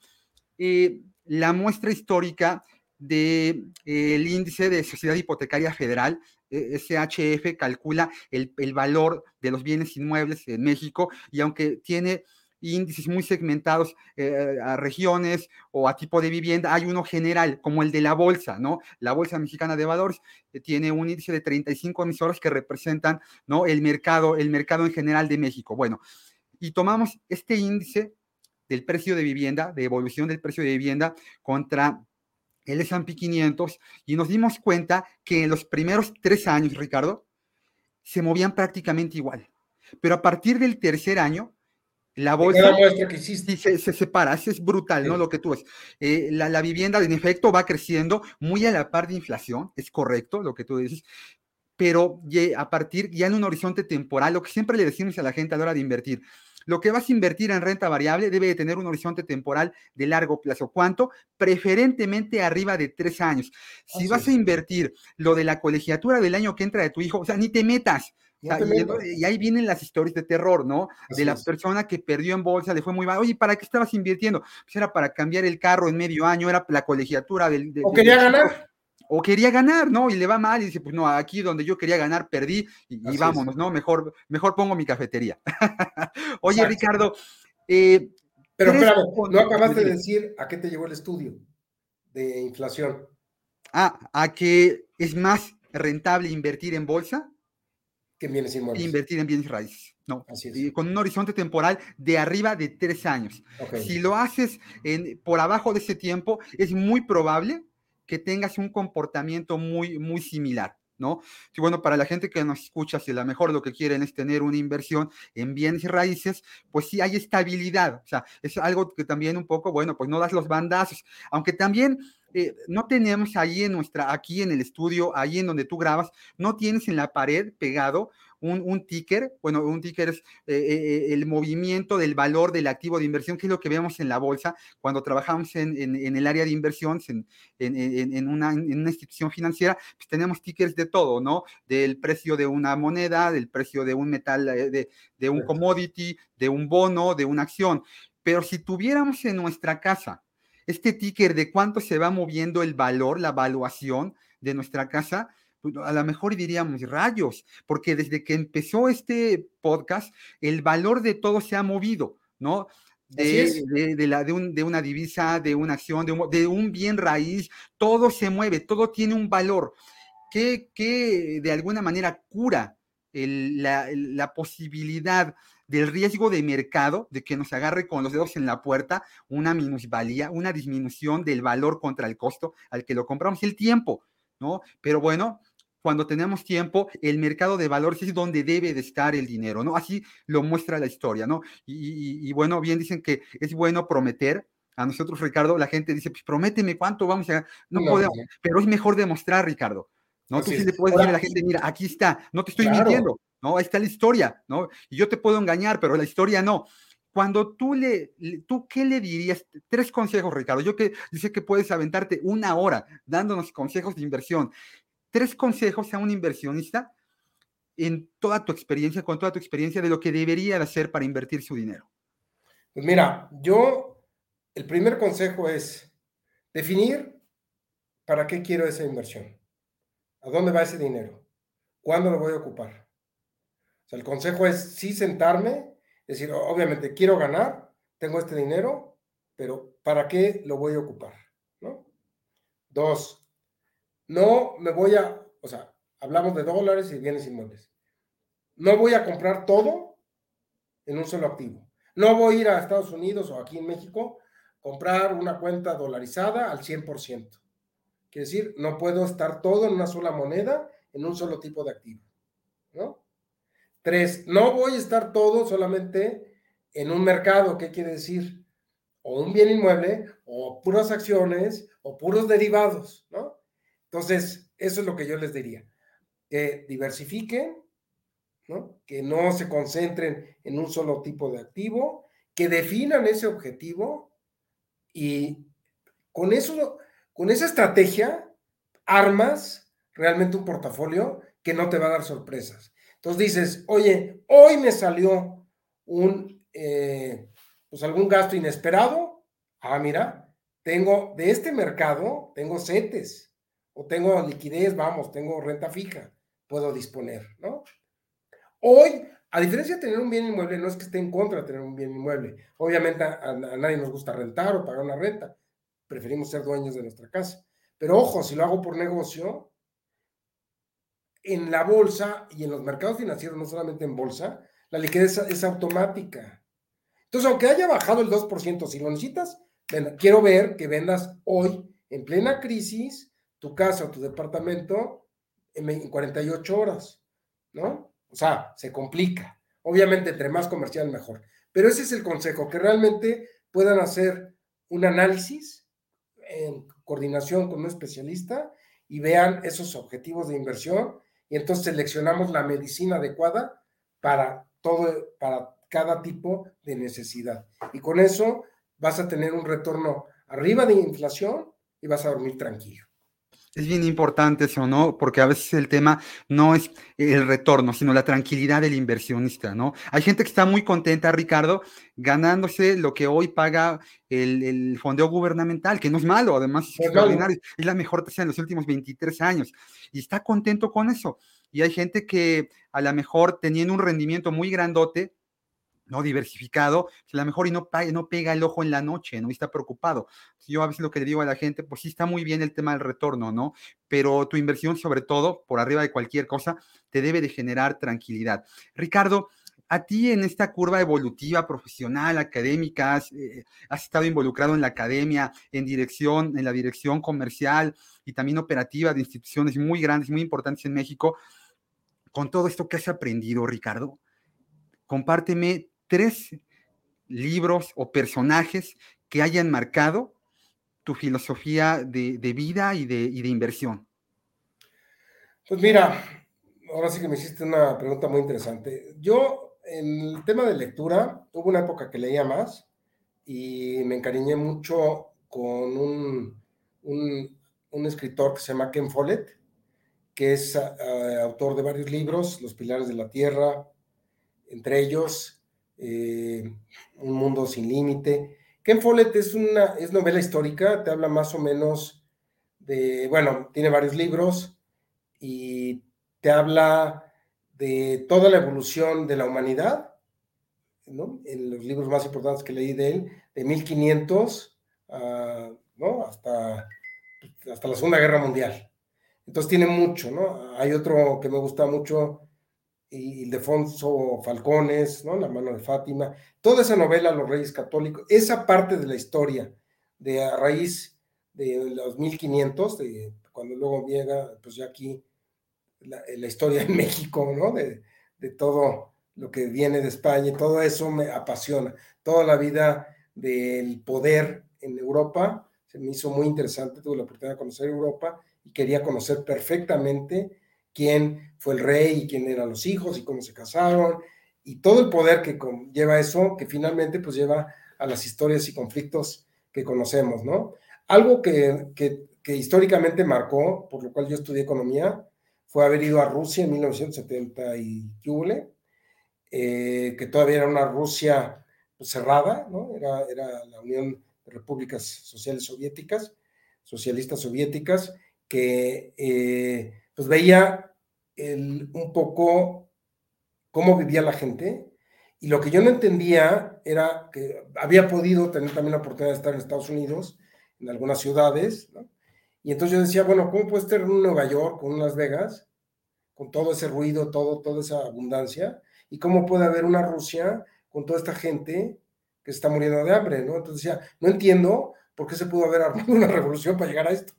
eh, la muestra histórica del de, el índice de Sociedad Hipotecaria Federal, SHF, calcula el, el valor de los bienes inmuebles en México y aunque tiene índices muy segmentados eh, a regiones o a tipo de vivienda, hay uno general, como el de la bolsa, ¿no? La Bolsa Mexicana de Valores eh, tiene un índice de 35 emisoras que representan, ¿no? El mercado, el mercado en general de México. Bueno, y tomamos este índice del precio de vivienda, de evolución del precio de vivienda contra el S&P 500 y nos dimos cuenta que en los primeros tres años, Ricardo, se movían prácticamente igual. Pero a partir del tercer año, la bolsa que Se, se, separa, eso es brutal, ¿no? Lo que tú ves. Eh, la, la, vivienda, en efecto, va creciendo muy a la par de inflación, es correcto lo que tú dices, pero a partir, ya en un horizonte temporal, lo que siempre le decimos a la gente a la hora de invertir, lo que vas a invertir en renta variable debe de tener un horizonte temporal de largo plazo. ¿Cuánto? Preferentemente arriba de tres años. Si vas a invertir lo de la colegiatura del año que entra de tu hijo, o sea, ni te metas y, ahí vienen las historias de terror, ¿no? de la persona que perdió en bolsa, le fue muy mal. Oye, ¿para qué estabas invirtiendo? Pues era para cambiar el carro en medio año, era la colegiatura del. o quería ganar. O quería ganar, ¿no? Y le va mal y dice, pues no, aquí donde yo quería ganar perdí y, vámonos, ¿no? Mejor, mejor pongo mi cafetería. Oye, Ricardo. Eh, Pero espérame, no acabaste de decir a qué te llevó el estudio de inflación. Ah, a que es más rentable invertir en bolsa que en bienes inmuebles. Invertir en bienes raíces. No, con un horizonte temporal de arriba de tres años. Si lo haces en, por abajo de ese tiempo, es muy probable que tengas un comportamiento muy, muy similar. ¿no? Sí, bueno, para la gente que nos escucha, si a lo mejor lo que quieren es tener una inversión en bienes raíces, pues sí hay estabilidad, o sea, es algo que también un poco, bueno, pues no das los bandazos, aunque también eh, no tenemos ahí en nuestra, aquí en el estudio, ahí en donde tú grabas, no tienes en la pared pegado un, un ticker, bueno, un ticker es eh, eh, el movimiento del valor del activo de inversión, que es lo que vemos en la bolsa cuando trabajamos en, en, el área de inversión, en, en una, una, institución financiera, pues tenemos tickers de todo, ¿no? Del precio de una moneda, del precio de un metal, de, de un commodity, de un bono, de una acción. Pero si tuviéramos en nuestra casa este ticker de cuánto se va moviendo el valor, la evaluación de nuestra casa, pues, a lo mejor diríamos rayos, porque desde que empezó este podcast, el valor de todo se ha movido, ¿no? De, de, la, de, un, de, una divisa, de una acción, de un, de un, bien raíz, todo se mueve, todo tiene un valor que, que de alguna manera cura el, la, la posibilidad del riesgo de mercado, de que nos agarre con los dedos en la puerta una minusvalía, una disminución del valor contra el costo al que lo compramos, el tiempo, ¿no? Pero bueno, cuando tenemos tiempo, el mercado de valores es donde debe de estar el dinero, ¿no? Así lo muestra la historia, ¿no? Y, bueno, bien dicen que es bueno prometer. A nosotros, Ricardo, la gente dice, pues prométeme cuánto vamos a... No, podemos, pero es mejor demostrar, Ricardo. ¿no? Tú sí le puedes decir a la gente, mira, aquí está, no te estoy mintiendo, ¿no? Ahí está la historia, ¿no? Y yo te puedo engañar, pero la historia no. Cuando tú le, tú qué le dirías? Tres consejos, Ricardo. Yo que dice que puedes aventarte una hora dándonos consejos de inversión. Tres consejos a un inversionista en toda tu experiencia, con toda tu experiencia de lo que debería de hacer para invertir su dinero. Pues mira, yo, el primer consejo es definir para qué quiero esa inversión. ¿A dónde va ese dinero? ¿Cuándo lo voy a ocupar? O sea, el consejo es sí sentarme, decir, obviamente quiero ganar, tengo este dinero, pero ¿para qué lo voy a ocupar? ¿No? Dos, no me voy a, o sea, hablamos de dólares y bienes inmuebles. No voy a comprar todo en un solo activo. No voy a ir a Estados Unidos o aquí en México comprar una cuenta dolarizada al 100%. Quiere decir, no puedo estar todo en una sola moneda, en un solo tipo de activo. ¿no? Tres, no voy a estar todo solamente en un mercado. ¿Qué quiere decir? O un bien inmueble, o puras acciones, o puros derivados, ¿no? Entonces, eso es lo que yo les diría. Que diversifiquen, ¿no? Que no se concentren en un solo tipo de activo, que definan ese objetivo y con eso con esa estrategia armas realmente un portafolio que no te va a dar sorpresas. Entonces dices, oye, hoy me salió un, eh, pues algún gasto inesperado. Ah, mira, tengo de este mercado, tengo CETES o tengo liquidez, vamos, tengo renta fija, puedo disponer, ¿no? Hoy, a diferencia de tener un bien inmueble, no es que esté en contra de tener un bien inmueble. Obviamente a nadie nos gusta rentar o pagar una renta, preferimos ser dueños de nuestra casa. Pero ojo, si lo hago por negocio, en la bolsa y en los mercados financieros, no solamente en bolsa, la liquidez es automática. Entonces, aunque haya bajado el 2%, si lo necesitas, quiero ver que vendas hoy, en plena crisis, tu casa o tu departamento en 48 horas, ¿no? O sea, se complica. Obviamente, entre más comercial, mejor. Pero ese es el consejo, que realmente puedan hacer un análisis en coordinación con un especialista y vean esos objetivos de inversión y entonces seleccionamos la medicina adecuada para todo, para cada tipo de necesidad. Y con eso vas a tener un retorno arriba de inflación y vas a dormir tranquilo. Es bien importante eso, ¿no? Porque a veces el tema no es el retorno, sino la tranquilidad del inversionista, ¿no? Hay gente que está muy contenta, Ricardo, ganándose lo que hoy paga el, el fondeo gubernamental, que no es malo, además es, extraordinario, es la mejor tasa en los últimos 23 años, y está contento con eso. Y hay gente que a lo mejor teniendo un rendimiento muy grandote, no diversificado, pues, a lo mejor y no, no pega el ojo en la noche, ¿no? Y está preocupado. Yo a veces lo que le digo a la gente, pues sí está muy bien el tema del retorno, ¿no? Pero tu inversión, sobre todo, por arriba de cualquier cosa, te debe de generar tranquilidad. Ricardo, a ti en esta curva evolutiva, profesional, académica, has, eh, has, estado involucrado en la academia, en dirección, en la dirección comercial y también operativa de instituciones muy grandes, muy importantes en México. Con todo esto que has aprendido, Ricardo, compárteme tres libros o personajes que hayan marcado tu filosofía de, vida y de, inversión? Pues mira, ahora sí que me hiciste una pregunta muy interesante. Yo, en el tema de lectura, hubo una época que leía más y me encariñé mucho con un, un, escritor que se llama Ken Follett, que es eh, autor de varios libros, Los Pilares de la Tierra, entre ellos eh, Un Mundo Sin Límite. Ken Follett es una es novela histórica, te habla más o menos de, bueno, tiene varios libros y te habla de toda la evolución de la humanidad, ¿no? en los libros más importantes que leí de él, de 1500 ¿no? hasta, hasta la Segunda Guerra Mundial. Entonces tiene mucho, ¿no? Hay otro que me gusta mucho, Ildefonso Falcones, ¿no? La mano de Fátima, toda esa novela, Los Reyes Católicos, esa parte de la historia, de a raíz de los 1500, de cuando luego llega, pues ya aquí, la, historia en México, ¿no? De, de, todo lo que viene de España, todo eso me apasiona. Toda la vida del poder en Europa se me hizo muy interesante, tuve la oportunidad de conocer Europa y quería conocer perfectamente quién fue el rey y quién eran los hijos y cómo se casaron y todo el poder que lleva eso, que finalmente pues lleva a las historias y conflictos que conocemos, ¿no? Algo que, que, históricamente marcó, por lo cual yo estudié economía, fue haber ido a Rusia en 1970 y eh, que todavía era una Rusia pues, cerrada, ¿no? Era, era la Unión de Repúblicas Sociales Soviéticas, socialistas soviéticas, que eh, pues veía un poco cómo vivía la gente y lo que yo no entendía era que había podido tener también la oportunidad de estar en Estados Unidos, en algunas ciudades, y entonces yo decía, bueno, ¿cómo puede estar en Nueva York, con Las Vegas, con todo ese ruido, todo, toda esa abundancia? ¿Y cómo puede haber una Rusia con toda esta gente que está muriendo de hambre, ¿no? Entonces decía, no entiendo por qué se pudo haber armado una revolución para llegar a esto, ¿no?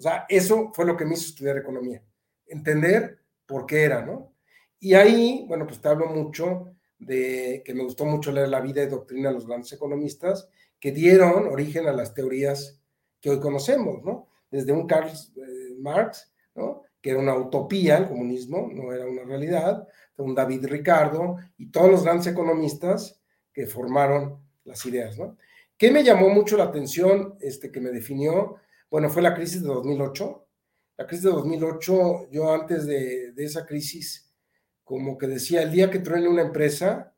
O sea, eso fue lo que me hizo estudiar economía, entender por qué era, ¿no? Y ahí, bueno, pues te hablo mucho de que me gustó mucho leer la vida y doctrina de los grandes economistas que dieron origen a las teorías que hoy conocemos, ¿no? Desde un Karl eh, Marx, ¿no? Que era una utopía, el comunismo no era una realidad, un David Ricardo y todos los grandes economistas que formaron las ideas, ¿no? ¿Qué me llamó mucho la atención, este, que me definió? Bueno, fue la crisis de 2008. La crisis de 2008, yo antes de, esa crisis, como que decía, el día que truene una empresa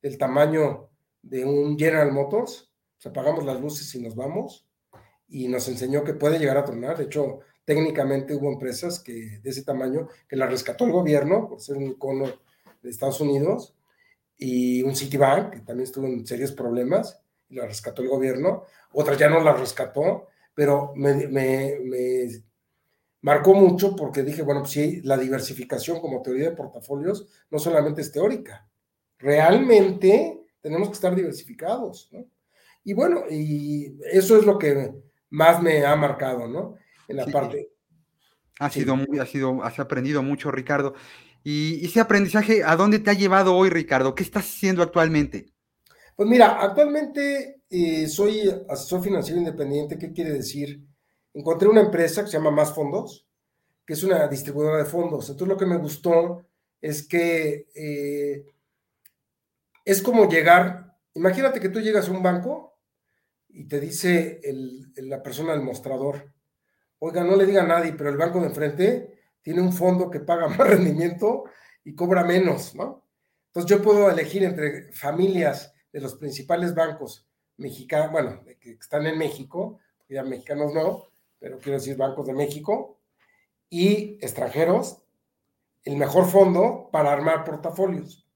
del tamaño de un General Motors, pues apagamos las luces y nos vamos, y nos enseñó que puede llegar a tronar. De hecho, técnicamente hubo empresas que de ese tamaño que la rescató el gobierno por ser un icono de Estados Unidos y un Citibank que también estuvo en serios problemas y la rescató el gobierno. Otra ya no la rescató pero me, marcó mucho porque dije, bueno, pues sí, la diversificación como teoría de portafolios no solamente es teórica, realmente tenemos que estar diversificados, ¿no? Y bueno, y eso es lo que más me ha marcado, ¿no? En la parte. Ha sido muy, ha sido, has aprendido mucho, Ricardo. Y ese aprendizaje, ¿a dónde te ha llevado hoy, Ricardo? ¿Qué estás haciendo actualmente? Pues mira, actualmente eh, soy asesor financiero independiente. ¿Qué quiere decir? Encontré una empresa que se llama Más Fondos, que es una distribuidora de fondos. Entonces lo que me gustó es que eh, es como llegar, imagínate que tú llegas a un banco y te dice la persona del mostrador, oiga, no le diga a nadie, pero el banco de enfrente tiene un fondo que paga más rendimiento y cobra menos, ¿no? Entonces yo puedo elegir entre familias de los principales bancos mexicanos, bueno, que están en México, ya mexicanos no, pero quiero decir bancos de México, y extranjeros, el mejor fondo para armar portafolios.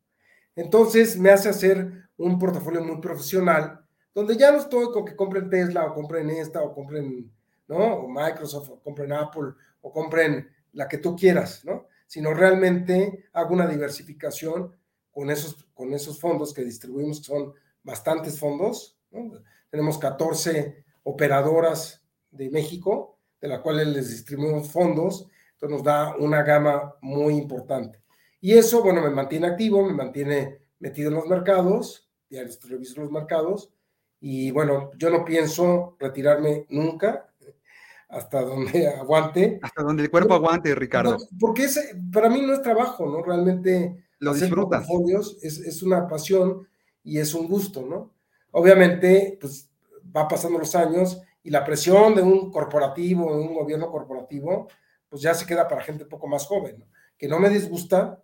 Entonces me hace hacer un portafolio muy profesional, donde ya no estoy con que compren Tesla o compren esta o compren, ¿no? O Microsoft o compren Apple o compren la que tú quieras, ¿no? Sino realmente hago una diversificación con esos, con esos fondos que distribuimos, que son bastantes fondos. Tenemos 14 operadoras de México, de las cuales les distribuimos fondos, entonces nos da una gama muy importante. Y eso, bueno, me mantiene activo, me mantiene metido en los mercados, diarios reviso los mercados, Y bueno, yo no pienso retirarme nunca hasta donde aguante. Hasta donde el cuerpo aguante, Ricardo. Porque ese, para mí no es trabajo, ¿no? Realmente lo disfrutas. Es, es una pasión y es un gusto, ¿no? Obviamente, pues va pasando los años y la presión de un corporativo, de un gobierno corporativo, pues ya se queda para gente un poco más joven, que no me disgusta,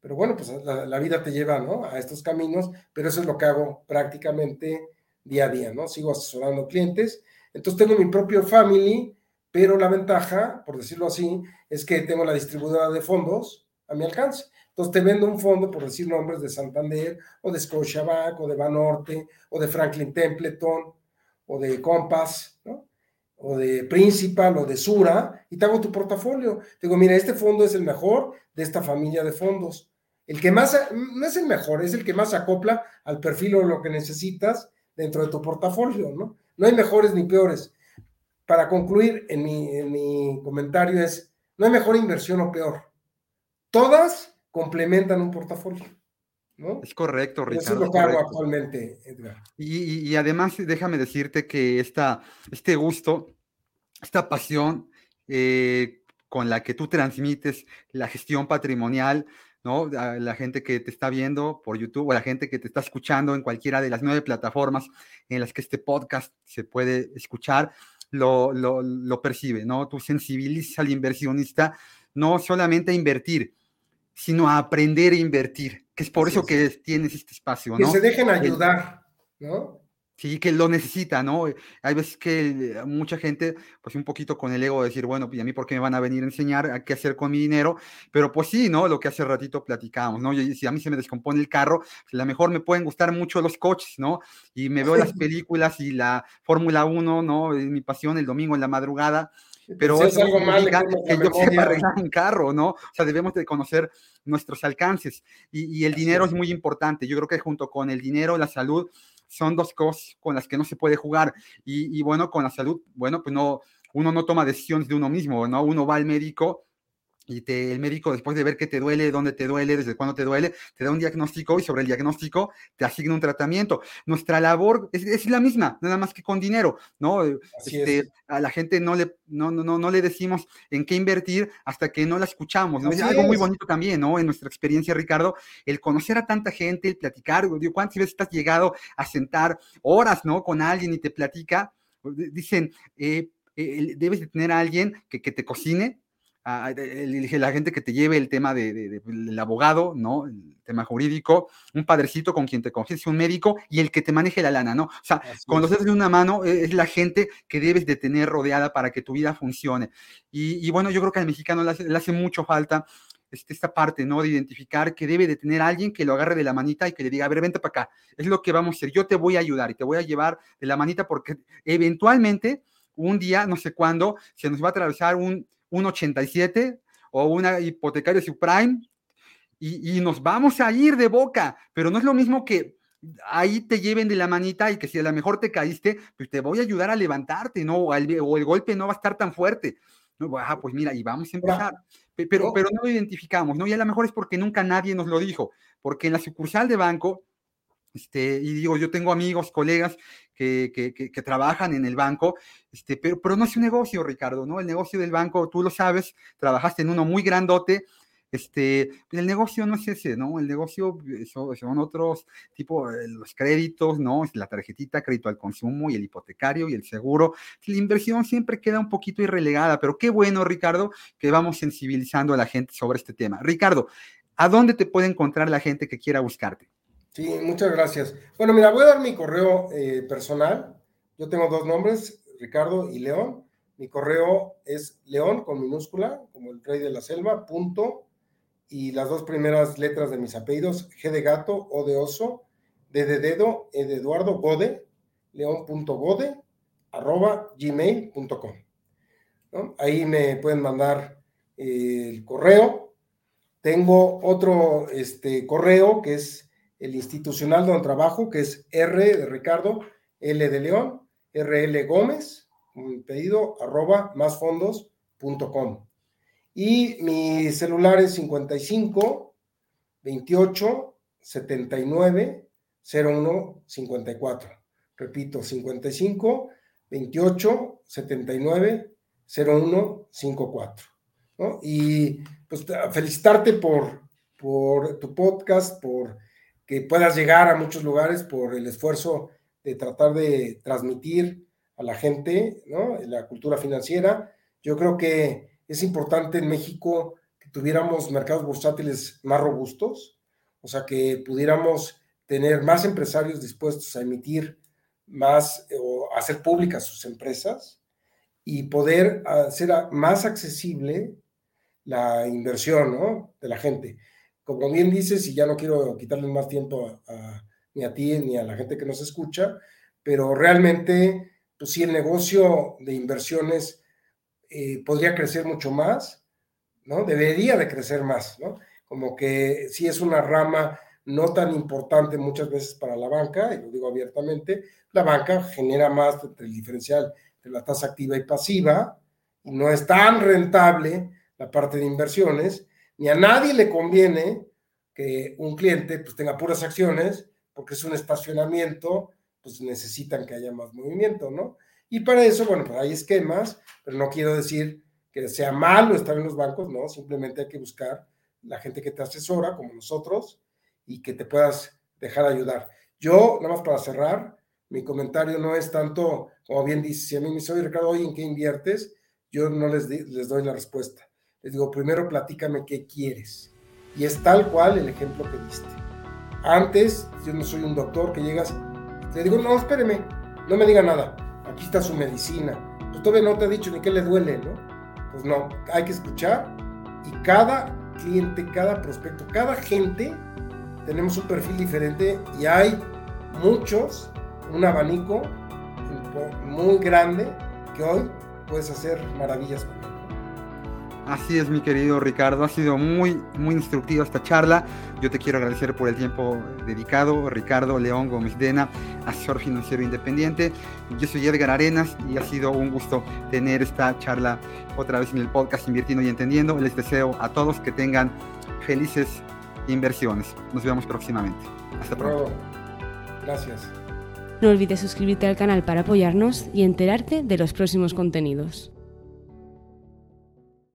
pero bueno, pues la, vida te lleva, ¿no? A estos caminos, pero eso es lo que hago prácticamente día a día, ¿no? Sigo asesorando clientes, entonces tengo mi propio family, pero la ventaja, por decirlo así, es que tengo la distribuidora de fondos a mi alcance. Entonces te vendo un fondo, por decir nombres, de Santander, o de Scotiabank, o de Banorte, o de Franklin Templeton, o de Compass, o de Principal, o de Sura, y te hago tu portafolio. Te digo, mira, este fondo es el mejor de esta familia de fondos. El que más, no es el mejor, es el que más acopla al perfil o lo que necesitas dentro de tu portafolio, ¿no? No hay mejores ni peores. Para concluir, en mi, en mi comentario es, no hay mejor inversión o peor. Todas complementan un portafolio. ¿no? Es correcto, Ricardo. Eso es lo que hago actualmente, Edgar. Y, además, déjame decirte que esta, este gusto, esta pasión eh, con la que tú transmites la gestión patrimonial, ¿no? la gente que te está viendo por YouTube o la gente que te está escuchando en cualquiera de las nueve plataformas en las que este podcast se puede escuchar, lo, lo, lo percibe, ¿no? Tú sensibilizas al inversionista no solamente a invertir, sino a aprender a invertir, que es por eso que tienes este espacio, ¿no? Que se dejen ayudar, ¿no? Sí, que lo necesita, ¿no? Hay veces que mucha gente, pues un poquito con el ego de decir, bueno, ¿y a mí por qué me van a venir a enseñar a qué hacer con mi dinero? Pero pues sí, ¿no? Lo que hace ratito platicábamos, ¿no? Y si a mí se me descompone el carro, pues, a lo mejor me pueden gustar mucho los coches, ¿no? Y me veo las películas y la Fórmula 1, ¿no? Es mi pasión el domingo en la madrugada, pero es algo mal que yo sepa arreglar un carro, ¿no? O sea, debemos de conocer nuestros alcances y, el dinero es. muy importante. Yo creo que junto con el dinero, la salud, son dos cosas con las que no se puede jugar. Y, y bueno, con la salud, bueno, pues no, uno no toma decisiones de uno mismo, ¿no? Uno va al médico y te, el médico después de ver qué te duele, dónde te duele, desde cuándo te duele, te da un diagnóstico y sobre el diagnóstico te asigna un tratamiento. Nuestra labor es, la misma, nada más que con dinero, ¿no? Este, a la gente no le, no, no, no le decimos en qué invertir hasta que no la escuchamos, ¿no? es algo muy bonito también, ¿no? En nuestra experiencia, Ricardo, el conocer a tanta gente, el platicar, digo, ¿cuántas veces estás llegado a sentar horas, ¿no? Con alguien y te platica? Dicen, eh, eh, debes de tener a alguien que, que te cocine, la gente que te lleve el tema del de, abogado, ¿no? El tema jurídico, un padrecito con quien te confíes, un médico y el que te maneje la lana, ¿no? O sea, cuando estás de una mano e, es la gente que debes de tener rodeada para que tu vida funcione. Y, bueno, yo creo que al mexicano le hace, mucho falta este, esta parte, ¿no? De identificar que debe de tener alguien que lo agarre de la manita y que le diga, a ver, vente para acá, es lo que vamos a hacer, yo te voy a ayudar y te voy a llevar de la manita porque eventualmente, un día, no sé cuándo, se nos va a atravesar un un 87 o una hipotecaria subprime y, y nos vamos a ir de boca, pero no es lo mismo que ahí te lleven de la manita y que si a lo mejor te caíste, pues te voy a ayudar a levantarte, ¿no? O el, o el golpe no va a estar tan fuerte. No, ah, pues mira, y vamos a empezar. Pero, pero no lo identificamos, ¿no? Y a lo mejor es porque nunca nadie nos lo dijo, porque en la sucursal de banco este, y digo, yo tengo amigos, colegas que, trabajan en el banco, este, pero, pero no es un negocio, Ricardo, ¿no? El negocio del banco, tú lo sabes, trabajaste en uno muy grandote, este, el negocio no es ese, ¿no? El negocio son, otros tipo eh, los créditos, ¿no? La tarjetita, crédito al consumo y el hipotecario y el seguro. La inversión siempre queda un poquito irrelegada, pero qué bueno, Ricardo, que vamos sensibilizando a la gente sobre este tema. Ricardo, ¿a dónde te puede encontrar la gente que quiera buscarte? Sí, muchas gracias. Bueno, mira, voy a dar mi correo eh, personal. Yo tengo dos nombres, Ricardo y León. Mi correo es león con minúscula, como el rey de la selva, punto, y las dos primeras letras de mis apellidos, G de gato, O de oso, D de dedo, E de Eduardo, Gode, león.gode, arroba gmail.com. ¿no? Ahí me pueden mandar eh, el correo. Tengo otro este, correo que es el institucional donde trabajo, que es R de Ricardo, L de León, RL Gómez, un pedido, arroba másfondos.com. Y mi celular es 55 28 79 01 54. Repito, 55 28 79 01 54. ¿no? Y pues felicitarte por, por tu podcast, por que puedas llegar a muchos lugares, por el esfuerzo de tratar de transmitir a la gente la cultura financiera. Yo creo que es importante en México que tuviéramos mercados bursátiles más robustos, o sea, que pudiéramos tener más empresarios dispuestos a emitir más o hacer públicas sus empresas y poder hacer más accesible la inversión de la gente. Como bien dices, y ya no quiero quitarle más tiempo ni a ti ni a la gente que nos escucha, pero realmente, pues sí, el negocio de inversiones eh, podría crecer mucho más, ¿no? Debería de crecer más, ¿no? Como que sí es una rama no tan importante muchas veces para la banca, y lo digo abiertamente, la banca genera más el diferencial de la tasa activa y pasiva, y no es tan rentable la parte de inversiones, ni a nadie le conviene que un cliente pues tenga puras acciones, porque es un estacionamiento, pues necesitan que haya más movimiento, ¿no? Y para eso, bueno, pues hay esquemas, pero no quiero decir que sea malo estar en los bancos, no, simplemente hay que buscar la gente que te asesora, como nosotros, y que te puedas dejar ayudar. Yo, nada más para cerrar, mi comentario no es tanto, como bien dice, si a mí me dice, oye Ricardo, ¿en qué inviertes? Yo no les, les doy la respuesta. Les digo, primero platícame qué quieres. Y es tal cual el ejemplo que diste. Antes, yo no soy un doctor que llegas, te digo, no, espéreme, no me diga nada. Aquí está su medicina. Pues todavía no te ha dicho ni qué le duele, ¿no? Pues no, hay que escuchar y cada cliente, cada prospecto, cada gente tenemos un perfil diferente y hay muchos, un abanico muy grande que hoy puedes hacer maravillas. Así es, mi querido Ricardo. Ha sido muy, muy instructiva esta charla. Yo te quiero agradecer por el tiempo dedicado. Ricardo León Gómez Dena, asesor financiero independiente. Yo soy Edgar Arenas y ha sido un gusto tener esta charla otra vez en el podcast Invirtiendo y Entendiendo. Les deseo a todos que tengan felices inversiones. Nos vemos próximamente. Hasta pronto. Gracias. No olvides suscribirte al canal para apoyarnos y enterarte de los próximos contenidos.